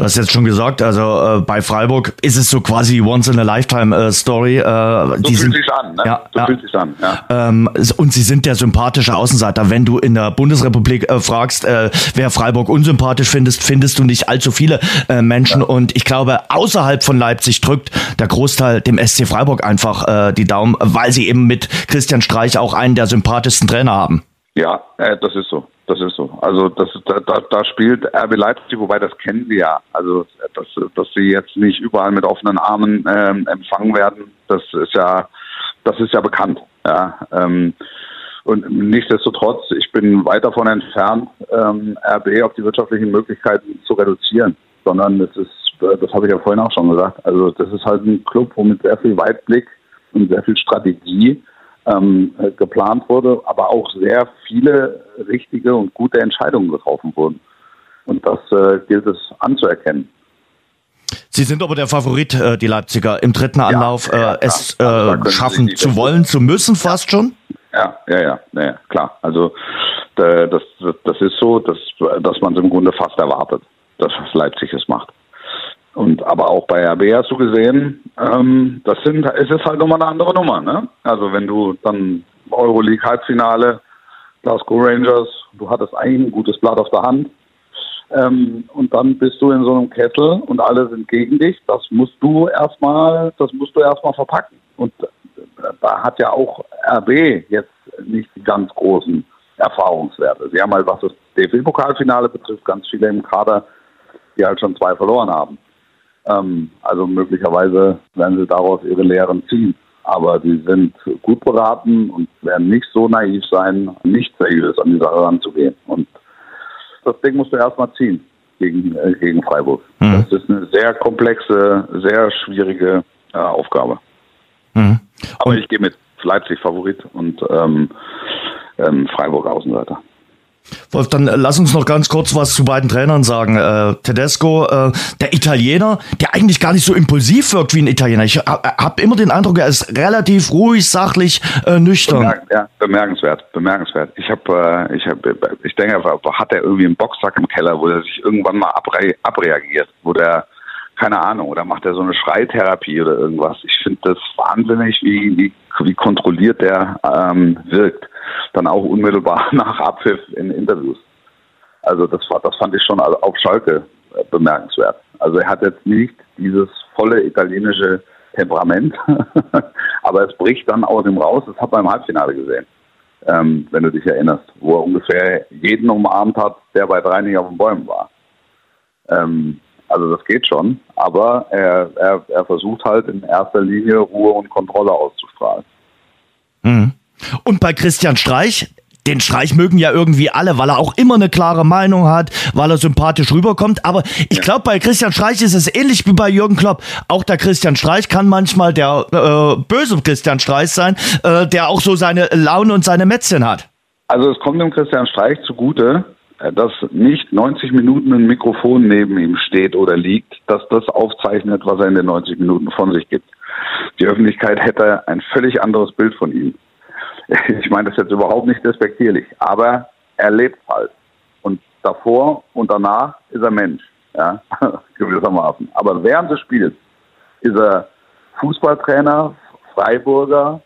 Du hast jetzt schon gesagt, also äh, bei Freiburg ist es so quasi once in a lifetime äh, Story. Äh, so die fühlt sich an, ne? Ja, so ja. fühlt an, ja. Ähm, und sie sind der sympathische Außenseiter. Wenn du in der Bundesrepublik äh, fragst, äh, wer Freiburg unsympathisch findest, findest du nicht allzu viele äh, Menschen. Ja. Und ich glaube, außerhalb von Leipzig drückt der Großteil dem SC Freiburg einfach äh, die Daumen, weil sie eben mit Christian Streich auch einen der sympathischsten Trainer haben. Ja, äh, das ist so. Das ist so. Also das, da, da spielt RB Leipzig, wobei das kennen sie ja. Also dass, dass sie jetzt nicht überall mit offenen Armen ähm, empfangen werden, das ist ja, das ist ja bekannt. Ja. Ähm, und nichtsdestotrotz, ich bin weit davon entfernt, ähm, RB auf die wirtschaftlichen Möglichkeiten zu reduzieren, sondern es ist, das habe ich ja vorhin auch schon gesagt, also das ist halt ein Club, wo mit sehr viel Weitblick und sehr viel Strategie ähm, geplant wurde, aber auch sehr viele richtige und gute Entscheidungen getroffen wurden. Und das äh, gilt es anzuerkennen. Sie sind aber der Favorit, äh, die Leipziger, im dritten Anlauf ja, äh, es also schaffen zu wollen, zu müssen, fast schon? Ja, ja, ja, ja, klar. Also das, das ist so, dass, dass man es im Grunde fast erwartet, dass Leipzig es macht. Und aber auch bei RB hast du gesehen, ähm, das sind, es ist halt nochmal eine andere Nummer, ne? Also wenn du dann Euroleague Halbfinale, Glasgow Rangers, du hattest eigentlich ein gutes Blatt auf der Hand. Ähm, und dann bist du in so einem Kessel und alle sind gegen dich. Das musst du erstmal, das musst du erstmal verpacken. Und da hat ja auch RB jetzt nicht die ganz großen Erfahrungswerte. Sie haben halt, was das DFB-Pokalfinale betrifft, ganz viele im Kader, die halt schon zwei verloren haben. Ähm, also möglicherweise werden sie daraus ihre Lehren ziehen. Aber sie sind gut beraten und werden nicht so naiv sein, nicht seriös an die Sache ranzugehen. Und das Ding musst du erstmal ziehen gegen, äh, gegen Freiburg. Mhm. Das ist eine sehr komplexe, sehr schwierige äh, Aufgabe. Mhm. Aber ich gehe mit Leipzig Favorit und ähm, ähm, Freiburg Außenseiter. Wolf, dann äh, lass uns noch ganz kurz was zu beiden Trainern sagen. Äh, Tedesco, äh, der Italiener, der eigentlich gar nicht so impulsiv wirkt wie ein Italiener. Ich habe immer den Eindruck, er ist relativ ruhig, sachlich, äh, nüchtern. Bemerk ja, bemerkenswert, bemerkenswert. Ich habe, äh, ich habe, ich denke, hat er irgendwie einen Boxsack im Keller, wo er sich irgendwann mal abre abreagiert, wo der keine Ahnung, oder macht er so eine Schreitherapie oder irgendwas. Ich finde das wahnsinnig, wie, wie, wie kontrolliert der ähm, wirkt dann auch unmittelbar nach Abpfiff in Interviews. Also das das fand ich schon auf Schalke äh, bemerkenswert. Also er hat jetzt nicht dieses volle italienische Temperament, aber es bricht dann aus ihm raus. Das hat man im Halbfinale gesehen, ähm, wenn du dich erinnerst, wo er ungefähr jeden umarmt hat, der bei drei nicht auf den Bäumen war. Ähm, Also das geht schon, aber er, er, er versucht halt in erster Linie Ruhe und Kontrolle auszustrahlen. Mhm. Und bei Christian Streich, den Streich mögen ja irgendwie alle, weil er auch immer eine klare Meinung hat, weil er sympathisch rüberkommt. Aber ich glaube, bei Christian Streich ist es ähnlich wie bei Jürgen Klopp. Auch der Christian Streich kann manchmal der äh, böse Christian Streich sein, äh, der auch so seine Laune und seine Mätzchen hat. Also es kommt dem Christian Streich zugute, dass nicht 90 Minuten ein Mikrofon neben ihm steht oder liegt, dass das aufzeichnet, was er in den 90 Minuten von sich gibt. Die Öffentlichkeit hätte ein völlig anderes Bild von ihm. Ich meine das jetzt überhaupt nicht respektierlich, aber er lebt halt. Und davor und danach ist er Mensch, ja, gewissermaßen. Aber während des Spiels ist er Fußballtrainer, Freiburger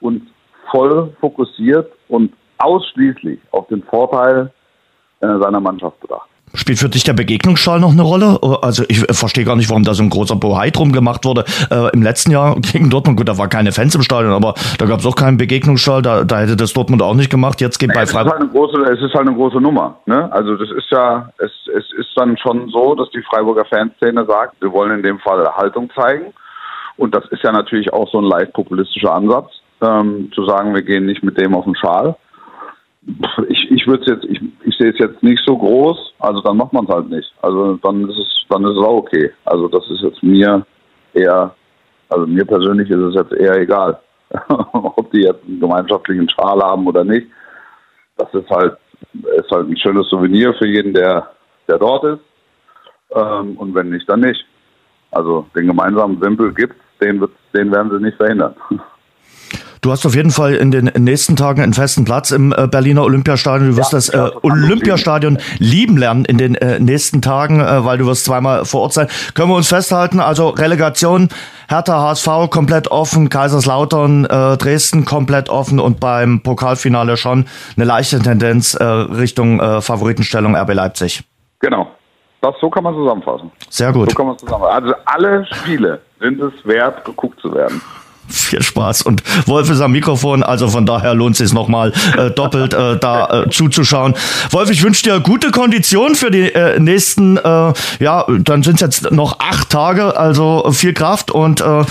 und voll fokussiert und ausschließlich auf den Vorteil äh, seiner Mannschaft bedacht. Spielt für dich der Begegnungsschall noch eine Rolle? Also ich verstehe gar nicht, warum da so ein großer Bohai drum gemacht wurde. Äh, Im letzten Jahr gegen Dortmund, gut, da war keine Fans im Stadion, aber da gab es auch keinen Begegnungsschall, da, da hätte das Dortmund auch nicht gemacht. Jetzt geht bei Freiburg. Halt es ist halt eine große Nummer. Ne? Also das ist ja, es, es ist dann schon so, dass die Freiburger Fanszene sagt, wir wollen in dem Fall Haltung zeigen. Und das ist ja natürlich auch so ein leicht populistischer Ansatz, ähm, zu sagen, wir gehen nicht mit dem auf den Schal ich, ich würde jetzt, ich, ich sehe es jetzt nicht so groß, also dann macht man es halt nicht. Also dann ist es, dann ist es auch okay. Also das ist jetzt mir eher, also mir persönlich ist es jetzt eher egal, ob die jetzt einen gemeinschaftlichen Schal haben oder nicht. Das ist halt, ist halt ein schönes Souvenir für jeden, der, der dort ist. Ähm, und wenn nicht, dann nicht. Also den gemeinsamen Wimpel gibt den, den werden sie nicht verhindern. Du hast auf jeden Fall in den nächsten Tagen einen festen Platz im äh, Berliner Olympiastadion. Du wirst ja, das äh, Olympiastadion lieben lernen in den äh, nächsten Tagen, äh, weil du wirst zweimal vor Ort sein. Können wir uns festhalten? Also Relegation, Hertha HSV komplett offen, Kaiserslautern, äh, Dresden komplett offen und beim Pokalfinale schon eine leichte Tendenz äh, Richtung Favoritenstellung RB Leipzig. Genau. Das, so kann man zusammenfassen. Sehr gut. So kann man zusammenfassen. Also alle Spiele sind es wert, geguckt zu werden viel Spaß. Und Wolf ist am Mikrofon, also von daher lohnt es sich nochmal äh, doppelt äh, da äh, zuzuschauen. Wolf, ich wünsche dir gute Kondition für die äh, nächsten, äh, ja, dann sind es jetzt noch acht Tage, also viel Kraft und äh,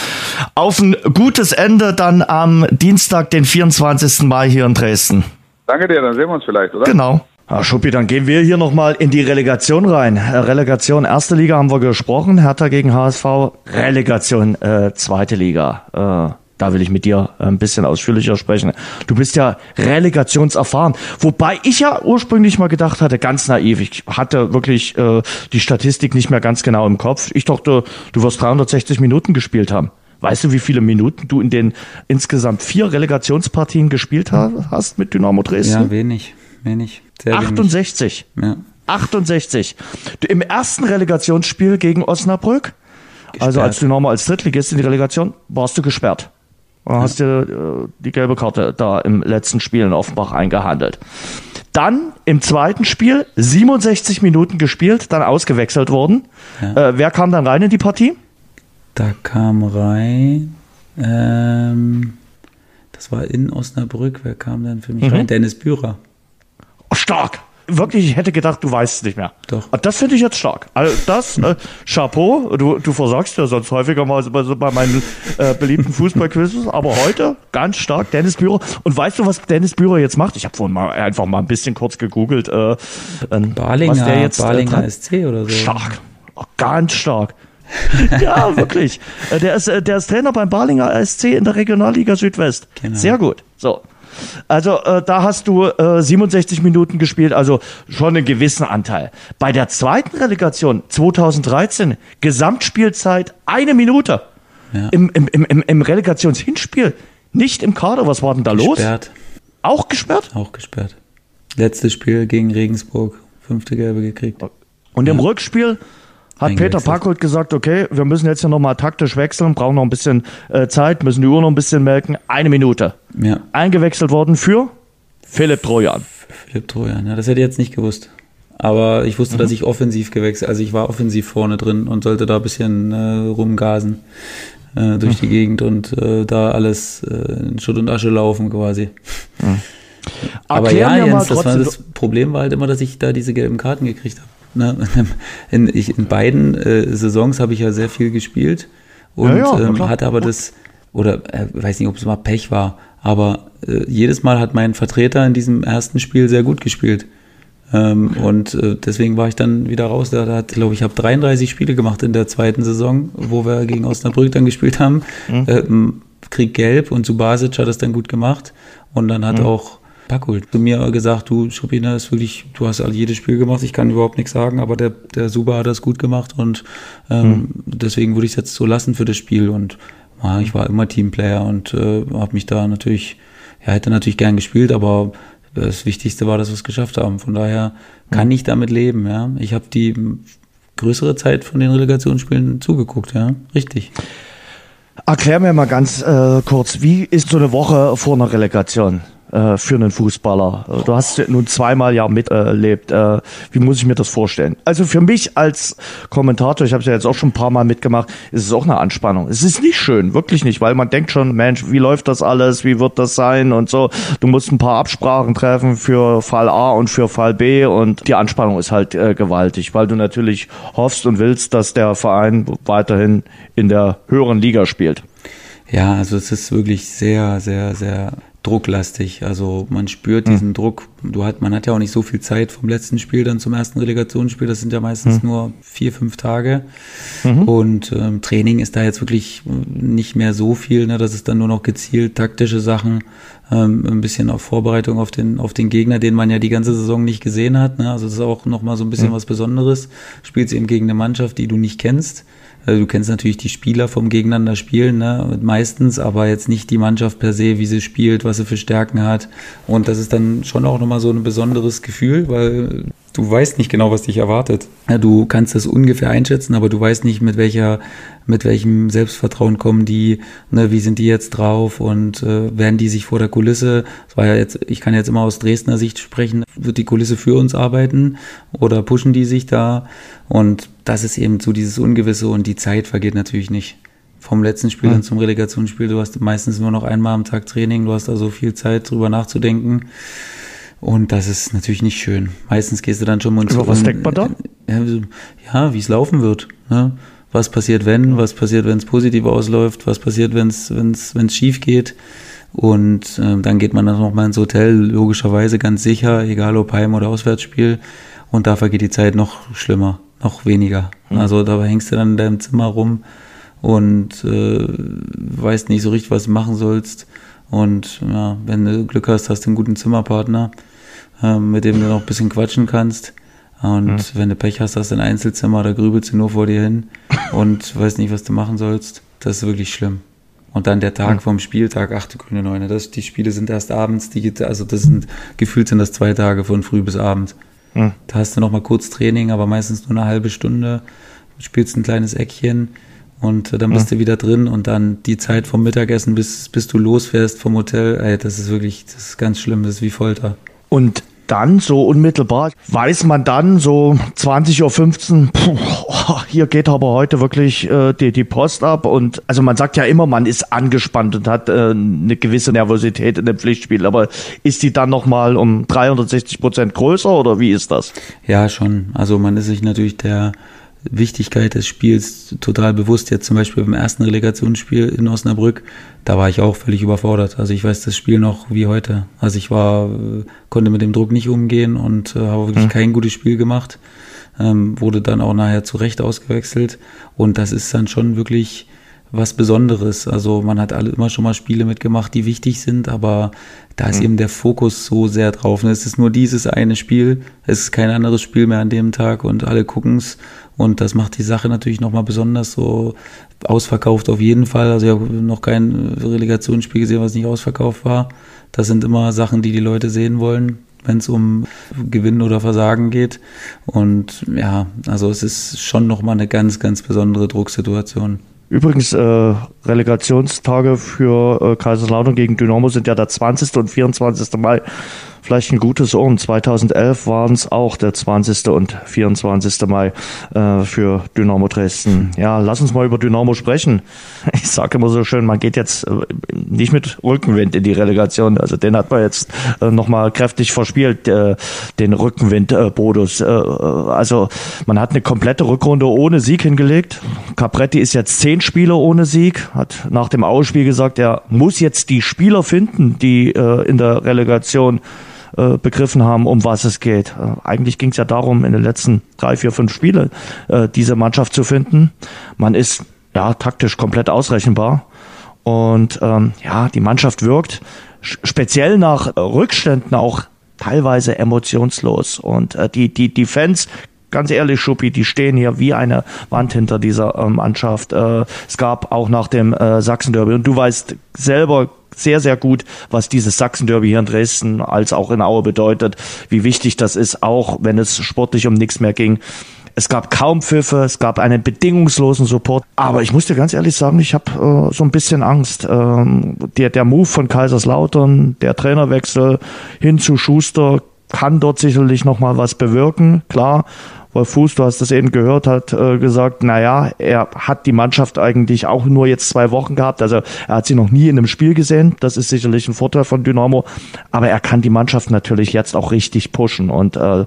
auf ein gutes Ende dann am Dienstag, den 24. Mai hier in Dresden. Danke dir, dann sehen wir uns vielleicht, oder? Genau. Ah, Schuppi, dann gehen wir hier nochmal in die Relegation rein. Äh, Relegation erste Liga haben wir gesprochen, Hertha gegen HSV, Relegation äh, zweite Liga. Äh, da will ich mit dir ein bisschen ausführlicher sprechen. Du bist ja relegationserfahren. Wobei ich ja ursprünglich mal gedacht hatte, ganz naiv, ich hatte wirklich äh, die Statistik nicht mehr ganz genau im Kopf. Ich dachte, du wirst 360 Minuten gespielt haben. Weißt du, wie viele Minuten du in den insgesamt vier Relegationspartien gespielt hast mit Dynamo Dresden? Ja, wenig wenig. 68. Wenig. Ja. 68. Im ersten Relegationsspiel gegen Osnabrück, gesperrt. also als du nochmal als Drittligist in die Relegation, warst du gesperrt. Du ja. hast dir äh, die gelbe Karte da im letzten Spiel in Offenbach eingehandelt. Dann im zweiten Spiel 67 Minuten gespielt, dann ausgewechselt worden. Ja. Äh, wer kam dann rein in die Partie? Da kam rein, ähm, das war in Osnabrück, wer kam dann für mich mhm. rein? Dennis Bührer stark. Wirklich, ich hätte gedacht, du weißt es nicht mehr. Doch. Das finde ich jetzt stark. Also das, äh, Chapeau, du, du versagst ja sonst häufiger mal bei, bei meinen äh, beliebten Fußballquizzes, aber heute ganz stark, Dennis Bührer. Und weißt du, was Dennis Bührer jetzt macht? Ich habe vorhin mal einfach mal ein bisschen kurz gegoogelt. Äh, Barlinger, was der jetzt, äh, Barlinger SC oder so. Stark, oh, ganz stark. ja, wirklich. Äh, der ist, äh, der ist Trainer beim Barlinger SC in der Regionalliga Südwest. Genau. Sehr gut. So. Also äh, da hast du äh, 67 Minuten gespielt, also schon einen gewissen Anteil. Bei der zweiten Relegation 2013 Gesamtspielzeit eine Minute. Ja. Im, im, im, Im Relegationshinspiel nicht im Kader. Was war denn da gesperrt. los? Auch gesperrt? Auch gesperrt. Letztes Spiel gegen Regensburg, fünfte Gelbe gekriegt. Und im Rückspiel hat Peter Packold gesagt, okay, wir müssen jetzt hier nochmal taktisch wechseln, brauchen noch ein bisschen äh, Zeit, müssen die Uhr noch ein bisschen melken. Eine Minute. Ja. Eingewechselt worden für Philipp Trojan. Philipp Trojan, ja, das hätte ich jetzt nicht gewusst. Aber ich wusste, mhm. dass ich offensiv gewechselt, also ich war offensiv vorne drin und sollte da ein bisschen äh, rumgasen äh, durch mhm. die Gegend und äh, da alles äh, in Schutt und Asche laufen quasi. Mhm. Aber ja, Jens, das, war, das Problem war halt immer, dass ich da diese gelben Karten gekriegt habe. Ne? In, ich, in beiden äh, Saisons habe ich ja sehr viel gespielt und Ja, ja, ähm, hatte aber das, oder äh, weiß nicht, ob es mal Pech war, aber äh, jedes Mal hat mein Vertreter in diesem ersten Spiel sehr gut gespielt. Ähm, Und äh, deswegen war ich dann wieder raus. Da, da hat, glaube ich, habe 33 Spiele gemacht in der zweiten Saison, wo wir gegen Osnabrück dann gespielt haben. Ähm, Krieg Gelb und Subasic hat das dann gut gemacht. Und dann hat auch Pakul zu mir gesagt, du Schupina ist wirklich, du hast all jedes Spiel gemacht, ich kann überhaupt nichts sagen, aber der, der Suba hat das gut gemacht und ähm, deswegen würde ich es jetzt so lassen für das Spiel. Und ja, ich war immer Teamplayer und äh, habe mich da natürlich, ja, hätte natürlich gern gespielt, aber das Wichtigste war, dass wir es geschafft haben. Von daher kann ich damit leben, ja. Ich habe die größere Zeit von den Relegationsspielen zugeguckt, ja. Richtig. Erklär mir mal ganz äh, kurz, wie ist so eine Woche vor einer Relegation äh, für einen Fußballer? Äh, Du hast nun zweimal ja miterlebt. Äh, wie muss ich mir das vorstellen? Also für mich als Kommentator, ich habe es ja jetzt auch schon ein paar Mal mitgemacht, ist es auch eine Anspannung. Es ist nicht schön, wirklich nicht, weil man denkt schon, Mensch, wie läuft das alles? Wie wird das sein? Und so. Du musst ein paar Absprachen treffen für Fall A und für Fall B und die Anspannung ist halt äh, gewaltig, weil du natürlich hoffst und willst, dass der Verein weiterhin in der höheren Liga spielt. Ja, also es ist wirklich sehr, sehr, sehr drucklastig. Also man spürt diesen Druck. Du hat, man hat ja auch nicht so viel Zeit vom letzten Spiel dann zum ersten Relegationsspiel. Das sind ja meistens nur vier, fünf Tage. Und ähm, Training ist da jetzt wirklich äh, nicht mehr so viel. Ne? Das ist dann nur noch gezielt taktische Sachen, ähm, ein bisschen auf Vorbereitung auf den, auf den Gegner, den man ja die ganze Saison nicht gesehen hat. Ne? Also das ist auch nochmal so ein bisschen was Besonderes. Spielst eben gegen eine Mannschaft, die du nicht kennst. Also du kennst natürlich die Spieler vom Gegeneinander spielen, ne, meistens, aber jetzt nicht die Mannschaft per se, wie sie spielt, was sie für Stärken hat. Und das ist dann schon auch nochmal so ein besonderes Gefühl, weil du weißt nicht genau, was dich erwartet. Ja, du kannst das ungefähr einschätzen, aber du weißt nicht, mit welcher, mit welchem Selbstvertrauen kommen die, ne, wie sind die jetzt drauf und äh, werden die sich vor der Kulisse, das war ja jetzt, ich kann jetzt immer aus Dresdner Sicht sprechen, wird die Kulisse für uns arbeiten oder pushen die sich da? Und das ist eben so dieses Ungewisse und die Zeit vergeht natürlich nicht. Vom letzten Spiel dann zum Relegationsspiel, du hast meistens nur noch einmal am Tag Training, du hast also viel Zeit drüber nachzudenken. Und das ist natürlich nicht schön. Meistens gehst du dann schon mal Über was denkt man da? Ja, so- ja wie es laufen wird. Ne? Was passiert, wenn? Was passiert, wenn es positiv ausläuft? Was passiert, wenn es wenn's, wenn's schief geht? Und ähm, dann geht man dann nochmal ins Hotel, logischerweise ganz sicher, egal ob Heim- oder Auswärtsspiel. Und da vergeht die Zeit noch schlimmer, noch weniger. Also da hängst du dann in deinem Zimmer rum und äh, weißt nicht so richtig, was du machen sollst. Und ja, wenn du Glück hast, hast du einen guten Zimmerpartner, ähm, mit dem du noch ein bisschen quatschen kannst. Und wenn du Pech hast, hast du ein Einzelzimmer, da grübelst du nur vor dir hin und weißt nicht, was du machen sollst. Das ist wirklich schlimm. Und dann der Tag vom Spieltag, ach du grüne Neune, das, die Spiele sind erst abends, die, also das sind, gefühlt sind das zwei Tage von früh bis abend. Da hast du noch mal kurz Training, aber meistens nur eine halbe Stunde, spielst ein kleines Eckchen und äh, dann bist du wieder drin und dann die Zeit vom Mittagessen, bis, bis du losfährst vom Hotel, ey, das ist wirklich, das ist ganz schlimm, das ist wie Folter. Und dann so unmittelbar weiß man dann so 20.15 Uhr, puh, hier geht aber heute wirklich äh, die, die Post ab. Und also man sagt ja immer, man ist angespannt und hat äh, eine gewisse Nervosität in dem Pflichtspiel. Aber ist die dann nochmal um 360 Prozent größer oder wie ist das? Ja, schon. Also man ist sich natürlich der Wichtigkeit des Spiels total bewusst. Jetzt zum Beispiel beim ersten Relegationsspiel in Osnabrück, da war ich auch völlig überfordert. Also ich weiß das Spiel noch wie heute. Also ich war, konnte mit dem Druck nicht umgehen und äh, habe wirklich kein gutes Spiel gemacht. Ähm, wurde dann auch nachher zu Recht ausgewechselt. Und das ist dann schon wirklich was Besonderes. Also man hat alle immer schon mal Spiele mitgemacht, die wichtig sind, aber da ist eben der Fokus so sehr drauf. Und es ist nur dieses eine Spiel, es ist kein anderes Spiel mehr an dem Tag und alle gucken's und das macht die Sache natürlich nochmal besonders so ausverkauft auf jeden Fall. Also ich habe noch kein Relegationsspiel gesehen, was nicht ausverkauft war. Das sind immer Sachen, die die Leute sehen wollen, wenn es um Gewinnen oder Versagen geht. Und ja, also es ist schon nochmal eine ganz, ganz besondere Drucksituation. Übrigens, äh, Relegationstage für äh, Kaiserslautern gegen Dynamo sind ja der 20. und 24. Mai. Vielleicht ein gutes Ohr. 2011 waren es auch der 20. und 24. Mai äh, für Dynamo Dresden. Ja, lass uns mal über Dynamo sprechen. Ich sage immer so schön, man geht jetzt äh, nicht mit Rückenwind in die Relegation. Also den hat man jetzt äh, nochmal kräftig verspielt, äh, den Rückenwind-Bodus. Äh, also man hat eine komplette Rückrunde ohne Sieg hingelegt. Capretti ist jetzt zehn Spiele ohne Sieg, hat nach dem Ausspiel gesagt, er muss jetzt die Spieler finden, die äh, in der Relegation äh, begriffen haben, um was es geht. Äh, eigentlich ging es ja darum, in den letzten drei, vier, fünf Spiele äh, diese Mannschaft zu finden. Man ist ja taktisch komplett ausrechenbar und ähm, ja, die Mannschaft wirkt speziell nach Rückständen auch teilweise emotionslos und äh, die die die Fans ganz ehrlich, Schuppi, die stehen hier wie eine Wand hinter dieser äh, Mannschaft. Äh, es gab auch nach dem äh, Sachsen-Derby, und du weißt selber sehr, sehr gut, was dieses Sachsen-Derby hier in Dresden als auch in Aue bedeutet, wie wichtig das ist, auch wenn es sportlich um nichts mehr ging. Es gab kaum Pfiffe, es gab einen bedingungslosen Support. Aber ich muss dir ganz ehrlich sagen, ich habe äh, so ein bisschen Angst. Ähm, der, der Move von Kaiserslautern, der Trainerwechsel hin zu Schuster kann dort sicherlich nochmal was bewirken, klar. Wolf Fuß, du hast das eben gehört, hat äh, gesagt, naja, er hat die Mannschaft eigentlich auch nur jetzt zwei Wochen gehabt. Also er hat sie noch nie in einem Spiel gesehen. Das ist sicherlich ein Vorteil von Dynamo. Aber er kann die Mannschaft natürlich jetzt auch richtig pushen. Und äh,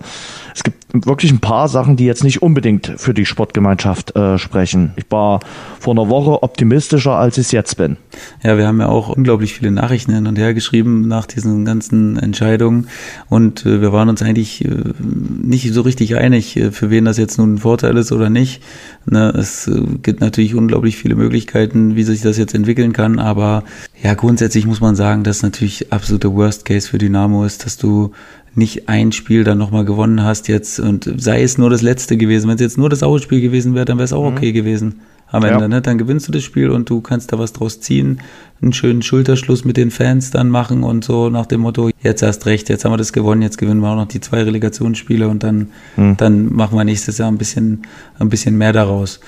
es gibt wirklich ein paar Sachen, die jetzt nicht unbedingt für die Sportgemeinschaft äh, sprechen. Ich war vor einer Woche optimistischer, als ich es jetzt bin. Ja, wir haben ja auch unglaublich viele Nachrichten hin und her geschrieben nach diesen ganzen Entscheidungen und äh, wir waren uns eigentlich äh, nicht so richtig einig, äh, für wen das jetzt nun ein Vorteil ist oder nicht. Ne, es äh, gibt natürlich unglaublich viele Möglichkeiten, wie sich das jetzt entwickeln kann, aber ja, grundsätzlich muss man sagen, dass natürlich absoluter Worst Case für Dynamo ist, dass du nicht ein Spiel dann nochmal gewonnen hast jetzt und sei es nur das letzte gewesen. Wenn es jetzt nur das Ausspiel gewesen wäre, dann wäre es auch mhm. okay gewesen am Ende. Ja. Ne? Dann gewinnst du das Spiel und du kannst da was draus ziehen, einen schönen Schulterschluss mit den Fans dann machen und so nach dem Motto, jetzt hast recht, jetzt haben wir das gewonnen, jetzt gewinnen wir auch noch die zwei Relegationsspiele und dann, mhm. dann machen wir nächstes Jahr ein bisschen, ein bisschen mehr daraus.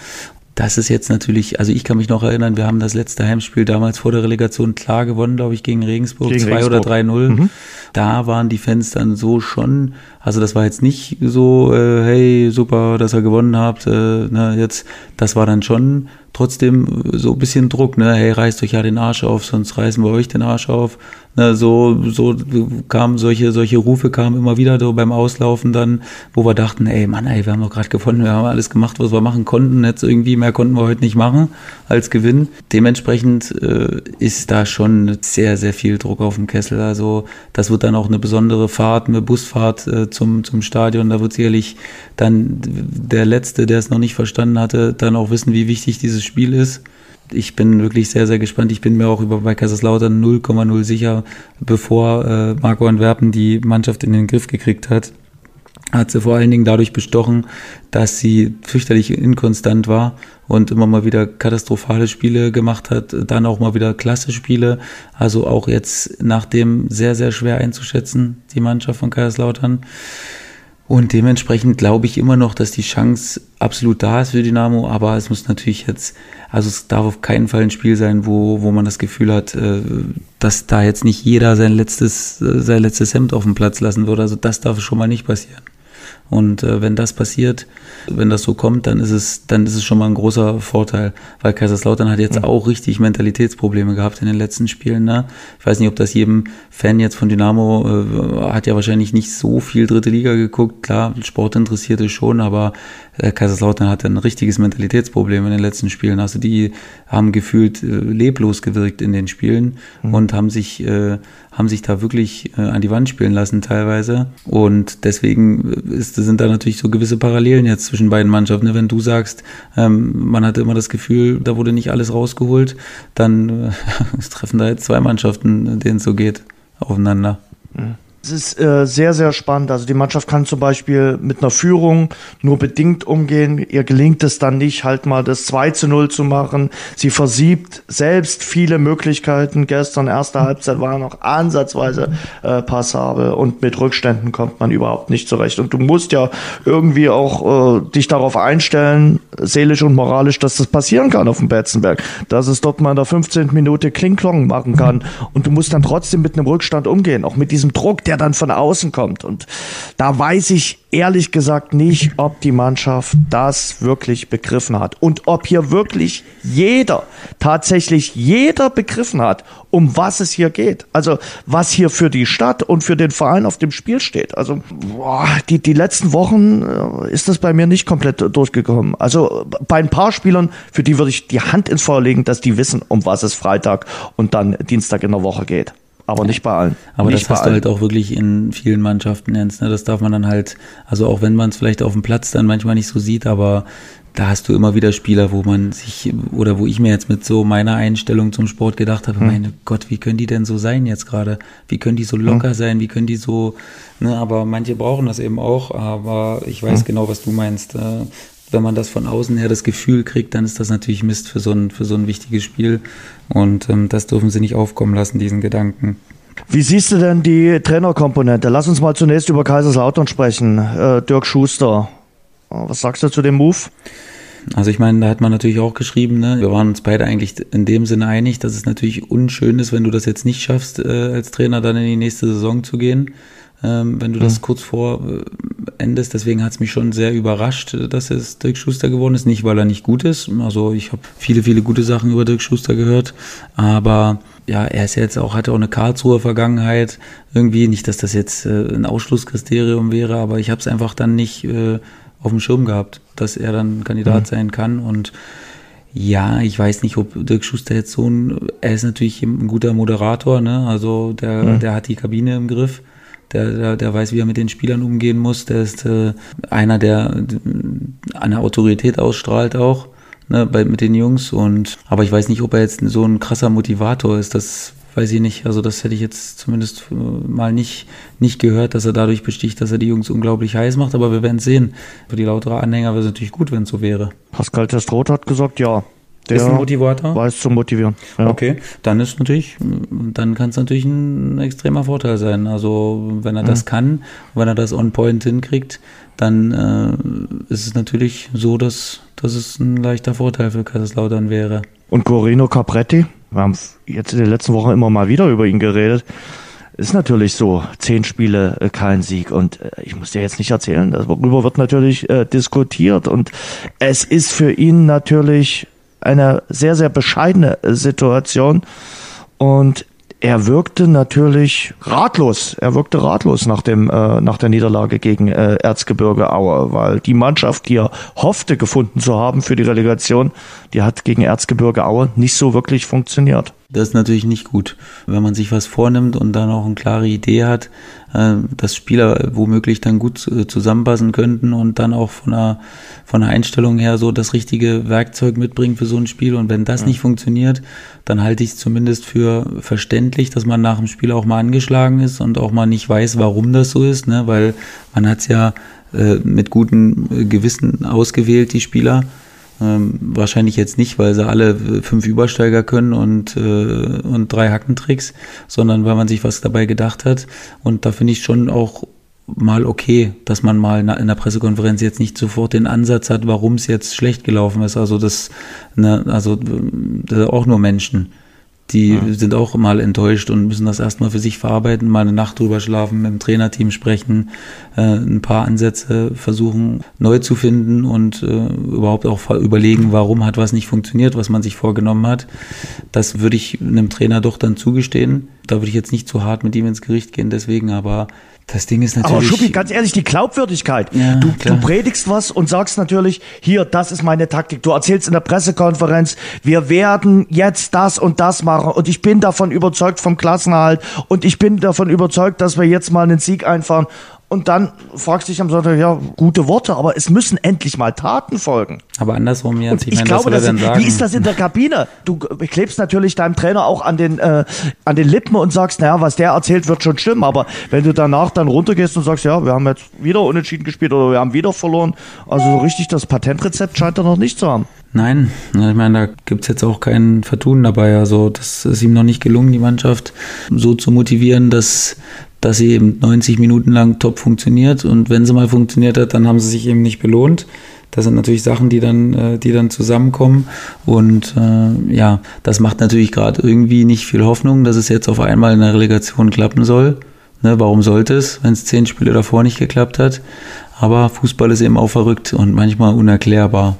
Das ist jetzt natürlich, also ich kann mich noch erinnern, wir haben das letzte Heimspiel damals vor der Relegation klar gewonnen, glaube ich, gegen Regensburg, gegen 2 oder 3-0. Mhm. Da waren die Fans dann so schon, also das war jetzt nicht so, äh, hey, super, dass ihr gewonnen habt, äh, na, jetzt, das war dann schon trotzdem so ein bisschen Druck, ne, hey, reißt euch ja den Arsch auf, sonst reißen wir euch den Arsch auf. Ne, so, so kamen solche, solche Rufe kamen immer wieder so beim Auslaufen dann, wo wir dachten, ey Mann, ey, wir haben doch gerade gefunden, wir haben alles gemacht, was wir machen konnten. Jetzt irgendwie mehr konnten wir heute nicht machen als Gewinn. Dementsprechend äh, ist da schon sehr, sehr viel Druck auf dem Kessel. Also das wird dann auch eine besondere Fahrt, eine Busfahrt äh, zum, zum Stadion. Da wird sicherlich dann der Letzte, der es noch nicht verstanden hatte, dann auch wissen, wie wichtig dieses Spiel ist ich bin wirklich sehr, sehr gespannt. Ich bin mir auch über bei Kaiserslautern 0,0 sicher, bevor äh, Marco Antwerpen die Mannschaft in den Griff gekriegt hat. Hat sie vor allen Dingen dadurch bestochen, dass sie fürchterlich inkonstant war und immer mal wieder katastrophale Spiele gemacht hat, dann auch mal wieder klasse Spiele. Also auch jetzt nach dem sehr, sehr schwer einzuschätzen, die Mannschaft von Kaiserslautern. Und dementsprechend glaube ich immer noch, dass die Chance absolut da ist für Dynamo, aber es muss natürlich jetzt, also es darf auf keinen Fall ein Spiel sein, wo, wo man das Gefühl hat, äh, dass da jetzt nicht jeder sein letztes, äh, sein letztes Hemd auf dem Platz lassen würde. Also das darf schon mal nicht passieren. Und äh, wenn das passiert, wenn das so kommt, dann ist es, dann ist es schon mal ein großer Vorteil, weil Kaiserslautern hat jetzt mhm. auch richtig Mentalitätsprobleme gehabt in den letzten Spielen. Ne? Ich weiß nicht, ob das jedem Fan jetzt von Dynamo äh, hat ja wahrscheinlich nicht so viel dritte Liga geguckt. Klar, Sport interessierte schon, aber Kaiserslautern hatte ein richtiges Mentalitätsproblem in den letzten Spielen. Also die haben gefühlt äh, leblos gewirkt in den Spielen mhm. und haben sich äh, haben sich da wirklich äh, an die Wand spielen lassen teilweise. Und deswegen ist, sind da natürlich so gewisse Parallelen jetzt zwischen beiden Mannschaften. Wenn du sagst, ähm, man hatte immer das Gefühl, da wurde nicht alles rausgeholt, dann äh, treffen da jetzt zwei Mannschaften, denen es so geht, aufeinander. Mhm. Es ist äh, sehr, sehr spannend. Also die Mannschaft kann zum Beispiel mit einer Führung nur bedingt umgehen. Ihr gelingt es dann nicht, halt mal das 2 zu 0 zu machen. Sie versiebt selbst viele Möglichkeiten. Gestern erste Halbzeit war noch ansatzweise äh, passabel und mit Rückständen kommt man überhaupt nicht zurecht. Und du musst ja irgendwie auch äh, dich darauf einstellen, seelisch und moralisch, dass das passieren kann auf dem Betzenberg. Dass es dort mal in der 15. Minute Klingklong machen kann. Und du musst dann trotzdem mit einem Rückstand umgehen. Auch mit diesem Druck, der der dann von außen kommt. Und da weiß ich ehrlich gesagt nicht, ob die Mannschaft das wirklich begriffen hat und ob hier wirklich jeder, tatsächlich jeder begriffen hat, um was es hier geht. Also was hier für die Stadt und für den Verein auf dem Spiel steht. Also boah, die, die letzten Wochen äh, ist das bei mir nicht komplett durchgekommen. Also bei ein paar Spielern, für die würde ich die Hand ins Feuer legen, dass die wissen, um was es Freitag und dann Dienstag in der Woche geht aber nicht bei allen. Aber nicht das hast du halt auch wirklich in vielen Mannschaften, Jens. Ne? Das darf man dann halt, also auch wenn man es vielleicht auf dem Platz dann manchmal nicht so sieht, aber da hast du immer wieder Spieler, wo man sich, oder wo ich mir jetzt mit so meiner Einstellung zum Sport gedacht habe, hm. meine Gott, wie können die denn so sein jetzt gerade? Wie können die so locker hm. sein? Wie können die so, ne, aber manche brauchen das eben auch, aber ich weiß hm. genau, was du meinst. Äh, wenn man das von außen her das Gefühl kriegt, dann ist das natürlich Mist für so ein, für so ein wichtiges Spiel. Und ähm, das dürfen sie nicht aufkommen lassen, diesen Gedanken. Wie siehst du denn die Trainerkomponente? Lass uns mal zunächst über Kaiserslautern sprechen. Äh, Dirk Schuster, was sagst du zu dem Move? Also ich meine, da hat man natürlich auch geschrieben, ne? wir waren uns beide eigentlich in dem Sinne einig, dass es natürlich unschön ist, wenn du das jetzt nicht schaffst, äh, als Trainer dann in die nächste Saison zu gehen ähm, wenn du das mhm. kurz vor äh, endest. Deswegen hat es mich schon sehr überrascht, dass es Dirk Schuster geworden ist. Nicht, weil er nicht gut ist. Also ich habe viele, viele gute Sachen über Dirk Schuster gehört. Aber ja, er ist jetzt auch, hat auch eine Karlsruher Vergangenheit. Irgendwie, nicht, dass das jetzt äh, ein Ausschlusskriterium wäre, aber ich habe es einfach dann nicht äh, auf dem Schirm gehabt, dass er dann Kandidat mhm. sein kann. Und ja, ich weiß nicht, ob Dirk Schuster jetzt so ein, er ist natürlich ein guter Moderator, ne? Also der, mhm. der hat die Kabine im Griff der, der, der weiß, wie er mit den Spielern umgehen muss. Der ist äh, einer, der eine Autorität ausstrahlt auch ne, bei, mit den Jungs. Und aber ich weiß nicht, ob er jetzt so ein krasser Motivator ist. Das weiß ich nicht. Also das hätte ich jetzt zumindest äh, mal nicht, nicht gehört, dass er dadurch besticht, dass er die Jungs unglaublich heiß macht. Aber wir werden sehen. Für die lautere Anhänger wäre es natürlich gut, wenn es so wäre. Pascal Testroth hat gesagt, ja, der ist ein Motivator? Weiß zu motivieren. Ja. Okay, dann ist natürlich, dann kann es natürlich ein extremer Vorteil sein. Also wenn er mhm. das kann, wenn er das on point hinkriegt, dann äh, ist es natürlich so, dass, dass es ein leichter Vorteil für Kaiserslautern wäre. Und Corino Capretti, wir haben jetzt in den letzten Wochen immer mal wieder über ihn geredet. Ist natürlich so, zehn Spiele, äh, kein Sieg. Und äh, ich muss dir jetzt nicht erzählen, darüber wird natürlich äh, diskutiert. Und es ist für ihn natürlich eine sehr, sehr bescheidene Situation. Und er wirkte natürlich ratlos. Er wirkte ratlos nach dem äh, nach der Niederlage gegen äh, Erzgebirge Aue, weil die Mannschaft, die er hoffte gefunden zu haben für die Relegation, die hat gegen Erzgebirge Aue nicht so wirklich funktioniert. Das ist natürlich nicht gut, wenn man sich was vornimmt und dann auch eine klare Idee hat, äh, dass Spieler womöglich dann gut zusammenpassen könnten und dann auch von der, von der Einstellung her so das richtige Werkzeug mitbringen für so ein Spiel. Und wenn das ja. nicht funktioniert, dann halte ich es zumindest für verständlich, dass man nach dem Spiel auch mal angeschlagen ist und auch mal nicht weiß, warum das so ist, ne? weil man hat es ja äh, mit gutem Gewissen ausgewählt, die Spieler. Ähm, wahrscheinlich jetzt nicht, weil sie alle fünf Übersteiger können und, äh, und drei Hackentricks, sondern weil man sich was dabei gedacht hat. Und da finde ich schon auch mal okay, dass man mal in der Pressekonferenz jetzt nicht sofort den Ansatz hat, warum es jetzt schlecht gelaufen ist. Also das, ne, also das auch nur Menschen. Die ja. sind auch mal enttäuscht und müssen das erstmal für sich verarbeiten, mal eine Nacht drüber schlafen, mit dem Trainerteam sprechen, äh, ein paar Ansätze versuchen neu zu finden und äh, überhaupt auch überlegen, warum hat was nicht funktioniert, was man sich vorgenommen hat. Das würde ich einem Trainer doch dann zugestehen. Da würde ich jetzt nicht zu hart mit ihm ins Gericht gehen, deswegen, aber das Ding ist natürlich. Aber Schuppi, ganz ehrlich, die Glaubwürdigkeit. Ja, du, du predigst was und sagst natürlich, hier, das ist meine Taktik. Du erzählst in der Pressekonferenz, wir werden jetzt das und das machen und ich bin davon überzeugt vom Klassenhalt und ich bin davon überzeugt, dass wir jetzt mal einen Sieg einfahren. Und dann fragst du dich am Sonntag, ja, gute Worte, aber es müssen endlich mal Taten folgen. Aber andersrum jetzt, ich, ich meine, glaube, das, wie ist das in der Kabine? Du klebst natürlich deinem Trainer auch an den, äh, an den Lippen und sagst, naja, was der erzählt, wird schon stimmen. Aber wenn du danach dann runtergehst und sagst, ja, wir haben jetzt wieder unentschieden gespielt oder wir haben wieder verloren, also so richtig das Patentrezept scheint er noch nicht zu haben. Nein, ich meine, da gibt es jetzt auch kein Vertun dabei. Also das ist ihm noch nicht gelungen, die Mannschaft so zu motivieren, dass dass sie eben 90 Minuten lang top funktioniert und wenn sie mal funktioniert hat, dann haben sie sich eben nicht belohnt. Das sind natürlich Sachen, die dann, äh, die dann zusammenkommen und äh, ja, das macht natürlich gerade irgendwie nicht viel Hoffnung, dass es jetzt auf einmal in der Relegation klappen soll. Ne, warum sollte es, wenn es zehn Spiele davor nicht geklappt hat? Aber Fußball ist eben auch verrückt und manchmal unerklärbar.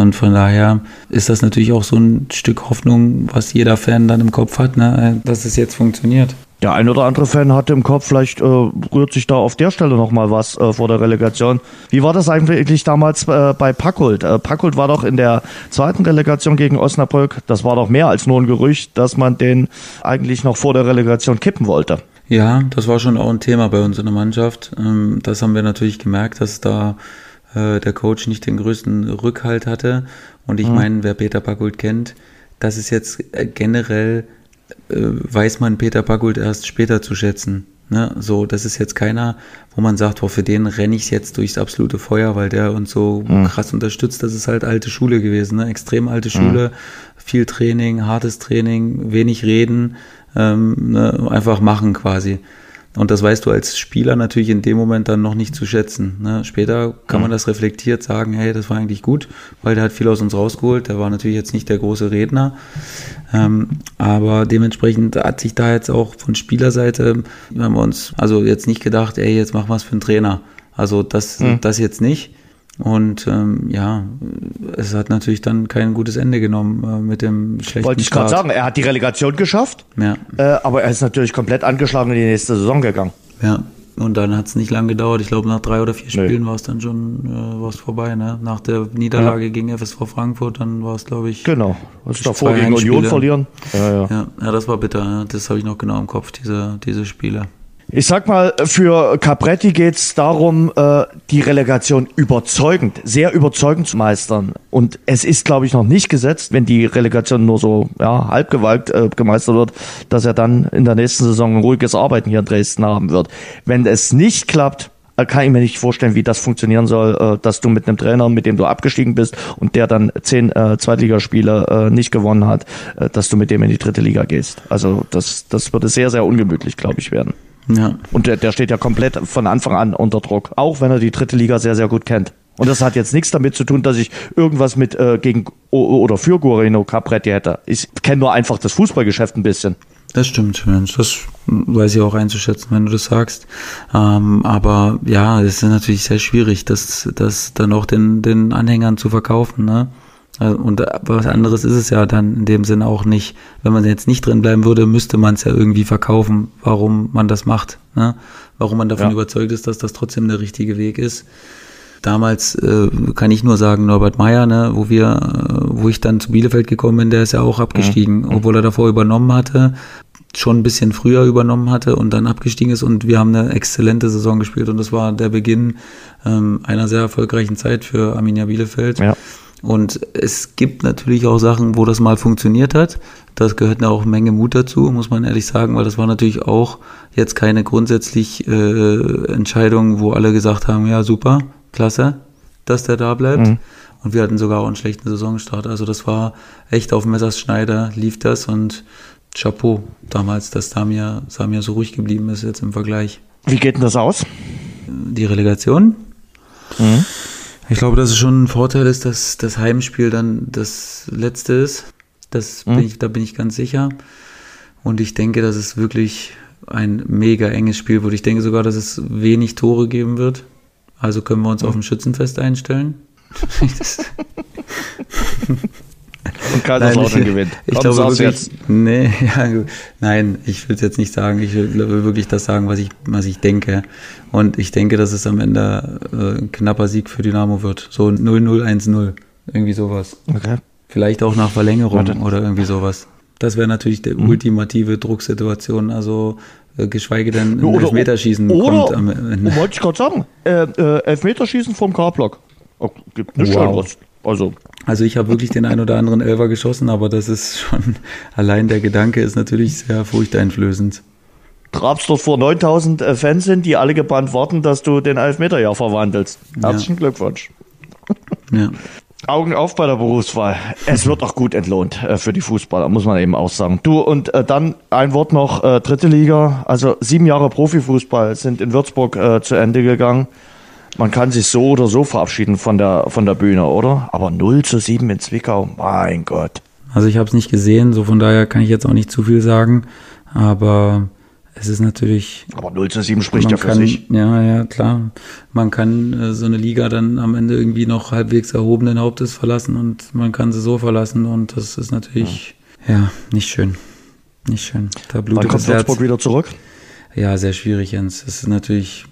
Und von daher ist das natürlich auch so ein Stück Hoffnung, was jeder Fan dann im Kopf hat, ne, dass es jetzt funktioniert. Der ein oder andere Fan hatte im Kopf, vielleicht äh, rührt sich da auf der Stelle nochmal was äh, vor der Relegation. Wie war das eigentlich damals äh, bei Packult? Äh, Packult war doch in der zweiten Relegation gegen Osnabrück, das war doch mehr als nur ein Gerücht, dass man den eigentlich noch vor der Relegation kippen wollte. Ja, das war schon auch ein Thema bei uns in der Mannschaft. Ähm, das haben wir natürlich gemerkt, dass da äh, der Coach nicht den größten Rückhalt hatte. Und ich mhm. meine, wer Peter Packult kennt, das ist jetzt äh, generell, äh, weiß man Peter Packult erst später zu schätzen. Ne? So, das ist jetzt keiner, wo man sagt, oh, für den renne ich jetzt durchs absolute Feuer, weil der uns so mhm. krass unterstützt. Das ist halt alte Schule gewesen, ne? extrem alte Schule, mhm. viel Training, hartes Training, wenig reden ähm, ne, einfach machen quasi. Und das weißt du als Spieler natürlich in dem Moment dann noch nicht zu schätzen. Ne? Später kann man das reflektiert sagen, hey, das war eigentlich gut, weil der hat viel aus uns rausgeholt. Der war natürlich jetzt nicht der große Redner. Ähm, aber dementsprechend hat sich da jetzt auch von Spielerseite, haben wir uns also jetzt nicht gedacht, ey, jetzt machen wir es für einen Trainer. Also das, mhm. das jetzt nicht. Und ähm, ja, es hat natürlich dann kein gutes Ende genommen äh, mit dem schlechten Wollte ich gerade sagen, er hat die Relegation geschafft, ja. äh, aber er ist natürlich komplett angeschlagen in die nächste Saison gegangen. Ja, und dann hat es nicht lange gedauert. Ich glaube, nach drei oder vier Spielen war es dann schon äh, war's vorbei. Ne? Nach der Niederlage ja. gegen FSV Frankfurt, dann war es, glaube ich. Genau, was davor gegen Union verlieren. Ja, ja. ja, ja das war bitter. Das habe ich noch genau im Kopf, diese, diese Spiele. Ich sag mal, für Capretti geht es darum, äh, die Relegation überzeugend, sehr überzeugend zu meistern. Und es ist, glaube ich, noch nicht gesetzt, wenn die Relegation nur so ja, halbgewalkt äh, gemeistert wird, dass er dann in der nächsten Saison ein ruhiges Arbeiten hier in Dresden haben wird. Wenn es nicht klappt, äh, kann ich mir nicht vorstellen, wie das funktionieren soll, dass du mit einem Trainer, mit dem du abgestiegen bist und der dann zehn äh, Zweitligaspiele äh, nicht gewonnen hat, äh, dass du mit dem in die dritte Liga gehst. Also das, das würde sehr, sehr ungemütlich, glaube ich, werden. Ja. Und der, der steht ja komplett von Anfang an unter Druck, auch wenn er die dritte Liga sehr, sehr gut kennt. Und das hat jetzt nichts damit zu tun, dass ich irgendwas mit äh, gegen oder für Guarino Capretti hätte. Ich kenne nur einfach das Fußballgeschäft ein bisschen. Das stimmt, Mensch. Das weiß ich auch einzuschätzen, wenn du das sagst. Ähm, aber ja, es ist natürlich sehr schwierig, das, das dann auch den, den Anhängern zu verkaufen. Ne? Äh, und was anderes ist es ja dann in dem Sinne auch nicht. Wenn man jetzt nicht drin bleiben würde, müsste man es ja irgendwie verkaufen, warum man das macht. Ne? Warum man davon ja. überzeugt ist, dass das trotzdem der richtige Weg ist. Damals äh, kann ich nur sagen, Norbert Meyer, ne, wo wir, äh, wo ich dann zu Bielefeld gekommen bin, der ist ja auch abgestiegen, ja. obwohl er davor übernommen hatte, schon ein bisschen früher übernommen hatte und dann abgestiegen ist und wir haben eine exzellente Saison gespielt und das war der Beginn ähm, einer sehr erfolgreichen Zeit für Arminia Bielefeld. Ja. Und es gibt natürlich auch Sachen, wo das mal funktioniert hat. Das gehört auch eine Menge Mut dazu, muss man ehrlich sagen, weil das war natürlich auch jetzt keine grundsätzlich äh, Entscheidung, wo alle gesagt haben, ja super, klasse, dass der da bleibt. Mhm. Und wir hatten sogar auch einen schlechten Saisonstart. Also das war echt auf Messerschneider, lief das und Chapeau damals, dass Samir, Samir so ruhig geblieben ist jetzt im Vergleich. Wie geht denn das aus? Die Relegation? Mhm. Ich glaube, dass es schon ein Vorteil ist, dass das Heimspiel dann das letzte ist. Das mhm. bin ich, da bin ich ganz sicher. Und ich denke, dass es wirklich ein mega enges Spiel wird. Ich denke sogar, dass es wenig Tore geben wird. Also können wir uns mhm. auf ein Schützenfest einstellen. Und Kaiserslautern gewinnt. Ich, ich glaube wirklich, jetzt. Nee, ja, nein, ich will es jetzt nicht sagen. Ich will wirklich das sagen, was ich, was ich denke. Und ich denke, dass es am Ende äh, ein knapper Sieg für Dynamo wird. So 0-0-1-0. Irgendwie sowas. Okay. Vielleicht auch nach Verlängerung Warte. oder irgendwie sowas. Das wäre natürlich die mhm. ultimative Drucksituation. Also äh, geschweige denn ein Elfmeterschießen oder, kommt am Ende. Wollte ich gerade sagen. Äh, äh, Elfmeterschießen vom K-Block. Oh, gibt nicht wow. was. Also also ich habe wirklich den ein oder anderen Elfer geschossen, aber das ist schon, allein der Gedanke ist natürlich sehr furchteinflößend. Trabst dort vor 9000 äh, Fans sind, die alle gebannt warten, dass du den Elfmeter ja verwandelst. Herzlichen ja. Glückwunsch. Ja. Augen auf bei der Berufswahl. Es wird auch gut entlohnt äh, für die Fußballer, muss man eben auch sagen. Du, und äh, dann ein Wort noch, äh, dritte Liga, also sieben Jahre Profifußball sind in Würzburg zu Ende gegangen man kann sich so oder so verabschieden von der, von der Bühne, oder? Aber 0 zu 7 in Zwickau, mein Gott. Also ich habe es nicht gesehen, so von daher kann ich jetzt auch nicht zu viel sagen. Aber es ist natürlich. Aber 0 zu 7 spricht ja für kann, sich. Ja, ja, klar. Man kann äh, so eine Liga dann am Ende irgendwie noch halbwegs erhobenen Hauptes verlassen und man kann sie so verlassen und das ist natürlich, ja, ja nicht schön. Nicht schön. Da blutet Wann kommt Würzburg wieder zurück? Ja, sehr schwierig, Jens. Es ist natürlich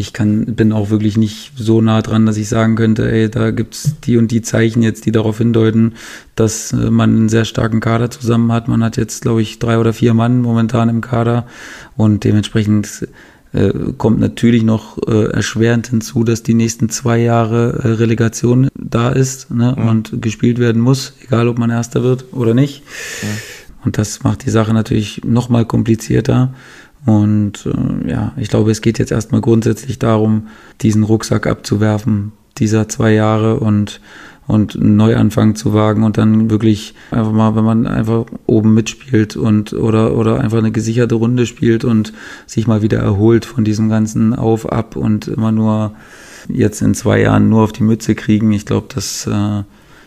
ich kann, bin auch wirklich nicht so nah dran, dass ich sagen könnte, ey, da gibt's die und die Zeichen jetzt, die darauf hindeuten, dass äh, man einen sehr starken Kader zusammen hat. Man hat jetzt, glaube ich, drei oder vier Mann momentan im Kader und dementsprechend äh, kommt natürlich noch äh, erschwerend hinzu, dass die nächsten zwei Jahre äh, Relegation da ist ne, mhm. und gespielt werden muss, egal ob man Erster wird oder nicht. Mhm. Und das macht die Sache natürlich noch mal komplizierter. Und äh, ja, ich glaube, es geht jetzt erstmal grundsätzlich darum, diesen Rucksack abzuwerfen, dieser zwei Jahre und, und einen Neuanfang zu wagen und dann wirklich einfach mal, wenn man einfach oben mitspielt und oder, oder einfach eine gesicherte Runde spielt und sich mal wieder erholt von diesem ganzen Auf, Ab und immer nur jetzt in zwei Jahren nur auf die Mütze kriegen. Ich glaube, das, äh,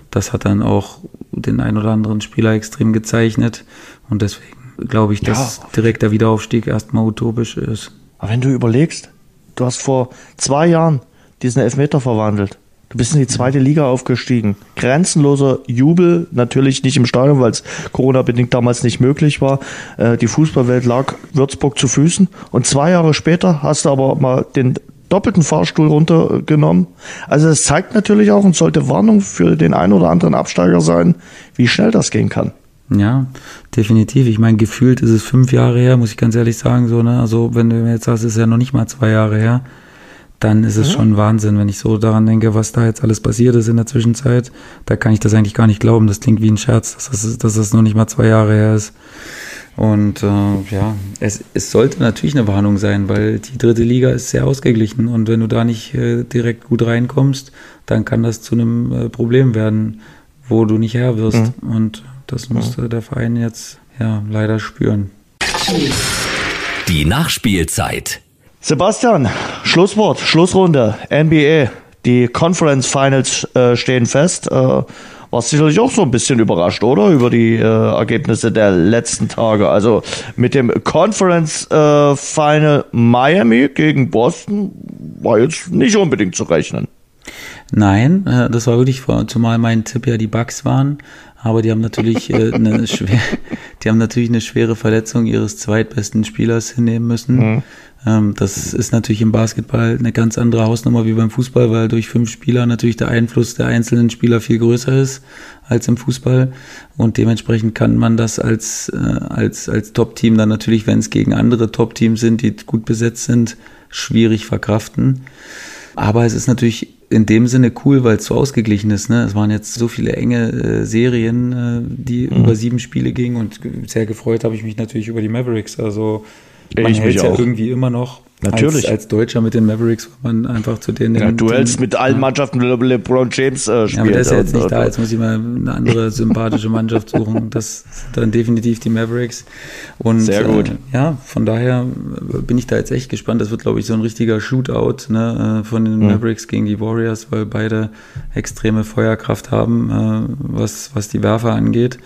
das hat dann auch den ein oder anderen Spieler extrem gezeichnet und deswegen glaube ich, dass ja. direkt der Wiederaufstieg erstmal utopisch ist. Aber wenn du überlegst, du hast vor zwei Jahren diesen Elfmeter verwandelt. Du bist in die zweite Liga aufgestiegen. Grenzenloser Jubel, natürlich nicht im Stadion, weil es Corona-bedingt damals nicht möglich war. Äh, die Fußballwelt lag Würzburg zu Füßen. Und zwei Jahre später hast du aber mal den doppelten Fahrstuhl runtergenommen. Also es zeigt natürlich auch und sollte Warnung für den einen oder anderen Absteiger sein, wie schnell das gehen kann. Ja, definitiv. Ich meine, gefühlt ist es fünf Jahre her, muss ich ganz ehrlich sagen. So, ne? Also, wenn du jetzt sagst, es ist ja noch nicht mal zwei Jahre her, dann ist es ja. schon Wahnsinn, wenn ich so daran denke, was da jetzt alles passiert ist in der Zwischenzeit. Da kann ich das eigentlich gar nicht glauben. Das klingt wie ein Scherz, dass das, dass das noch nicht mal zwei Jahre her ist. Und äh, ja, es, es sollte natürlich eine Warnung sein, weil die dritte Liga ist sehr ausgeglichen und wenn du da nicht äh, direkt gut reinkommst, dann kann das zu einem äh, Problem werden, wo du nicht her wirst. Mhm. Und das musste der Verein jetzt ja leider spüren. Die Nachspielzeit. Sebastian, Schlusswort, Schlussrunde, NBA. Die Conference Finals äh, stehen fest. Äh, warst sicherlich auch so ein bisschen überrascht, oder? Über die äh, Ergebnisse der letzten Tage. Also mit dem Conference äh, Final Miami gegen Boston war jetzt nicht unbedingt zu rechnen. Nein, äh, das war wirklich, zumal mein Tipp ja die Bugs waren. Aber die haben natürlich äh, eine schwer, die haben natürlich eine schwere Verletzung ihres zweitbesten Spielers hinnehmen müssen. Mhm. Ähm, das ist natürlich im Basketball eine ganz andere Hausnummer wie beim Fußball, weil durch fünf Spieler natürlich der Einfluss der einzelnen Spieler viel größer ist als im Fußball. Und dementsprechend kann man das als, äh, als, als Top-Team dann natürlich, wenn es gegen andere Top-Teams sind, die gut besetzt sind, schwierig verkraften. Aber es ist natürlich in dem Sinne cool, weil es so ausgeglichen ist. Ne? Es waren jetzt so viele enge äh, Serien, äh, die mhm. über sieben Spiele gingen und sehr gefreut habe ich mich natürlich über die Mavericks. Also man hält ja irgendwie immer noch Natürlich. Als, als, Deutscher mit den Mavericks war man einfach zu denen. Ja, du hältst mit allen Mannschaften LeBron James äh, spielt. Ja, aber der ist ja jetzt nicht da. Jetzt muss ich mal eine andere sympathische Mannschaft suchen. Das dann definitiv die Mavericks. Und, Sehr gut. Äh, ja, von daher bin ich da jetzt echt gespannt. Das wird, glaube ich, so ein richtiger Shootout ne, äh, von den mhm. Mavericks gegen die Warriors, weil beide extreme Feuerkraft haben, äh, was, was die Werfer angeht.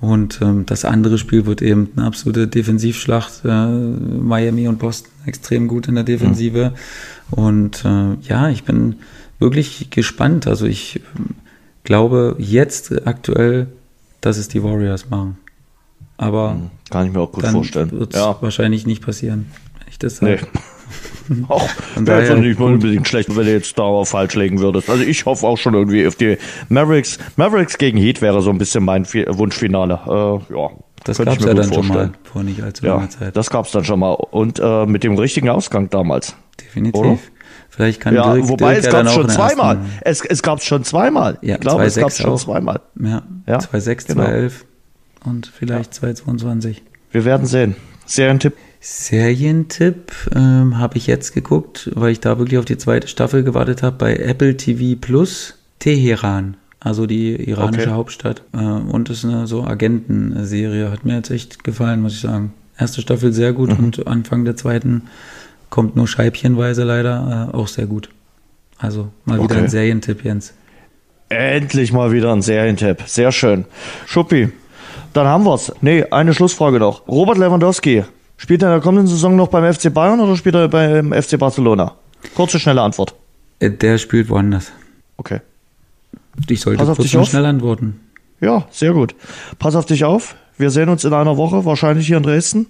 Und ähm, das andere Spiel wird eben eine absolute Defensivschlacht. Äh, Miami und Boston extrem gut in der Defensive. Mhm. Und äh, ja, ich bin wirklich gespannt. Also ich glaube jetzt aktuell, dass es die Warriors machen. Aber mhm. kann ich mir auch gut vorstellen. Wird ja. wahrscheinlich nicht passieren, wenn ich das sage. Nee. Auch wäre jetzt nicht unbedingt schlecht, wenn du jetzt darauf falsch legen würdest. Also ich hoffe auch schon irgendwie auf die Mavericks. Mavericks gegen Heat wäre so ein bisschen mein Wunschfinale. Äh, ja, das gab es ja dann vorstellen. schon mal vor nicht allzu langer ja, Zeit. Das gab es dann schon mal. Und äh, mit dem richtigen Ausgang damals. Definitiv. Oder? Vielleicht kann ja, Dirk, wobei Dirk es gab es schon zweimal. Es, es gab es schon zweimal. Ja, ich glaube, es gab es schon zweimal. Ja, ja 2,6, genau. 2,11 und vielleicht ja. 2,22. Wir werden sehen. Serientipp Serientipp ähm, habe ich jetzt geguckt, weil ich da wirklich auf die zweite Staffel gewartet habe bei Apple TV Plus Teheran, also die iranische okay. Hauptstadt. Äh, und ist eine so Agentenserie. Hat mir jetzt echt gefallen, muss ich sagen. Erste Staffel sehr gut mhm. und Anfang der zweiten kommt nur scheibchenweise leider äh, auch sehr gut. Also mal okay. wieder ein Serientipp, Jens. Endlich mal wieder ein Serientipp. Sehr schön. Schuppi, dann haben wir's. Nee, eine Schlussfrage noch. Robert Lewandowski Spielt er in der kommenden Saison noch beim FC Bayern oder spielt er beim FC Barcelona? Kurze, schnelle Antwort. Äh, Der spielt woanders. Okay. Ich sollte Pass auf kurz und auf. schnell antworten. Ja, sehr gut. Pass auf dich auf. Wir sehen uns in einer Woche, wahrscheinlich hier in Dresden.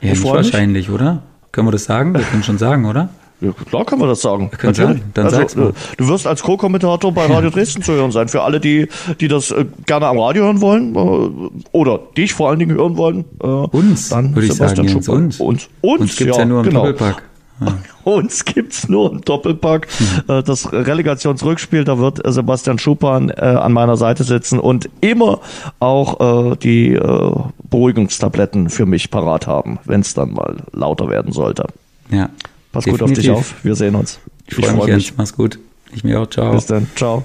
Ja, Ich nicht freu mich. wahrscheinlich, oder? Können wir das sagen? Wir können schon sagen, oder? Ja, klar können wir das sagen. Wir können sagen. Dann also, sag's mal. äh, Du wirst als Co-Kommentator bei Radio Dresden zu hören sein. Für alle, die, die das äh, gerne am Radio hören wollen äh, oder dich vor allen Dingen hören wollen. Uns, dann würde ich Sebastian sagen, Jens, Schuppan. uns. Uns, uns, Uns gibt's ja, nur im genau. Doppelpack. Uns gibt's nur im Doppelpack. Mhm. Äh, Das Relegationsrückspiel, da wird Sebastian Schuppan äh, an meiner Seite sitzen und immer auch äh, die äh, Beruhigungstabletten für mich parat haben, wenn es dann mal lauter werden sollte. Ja. Pass gut auf dich Definitiv. auf. Wir sehen uns. Ich freue mich, Jens. Mach's gut. Ich mir auch. Ciao. Bis dann. Ciao.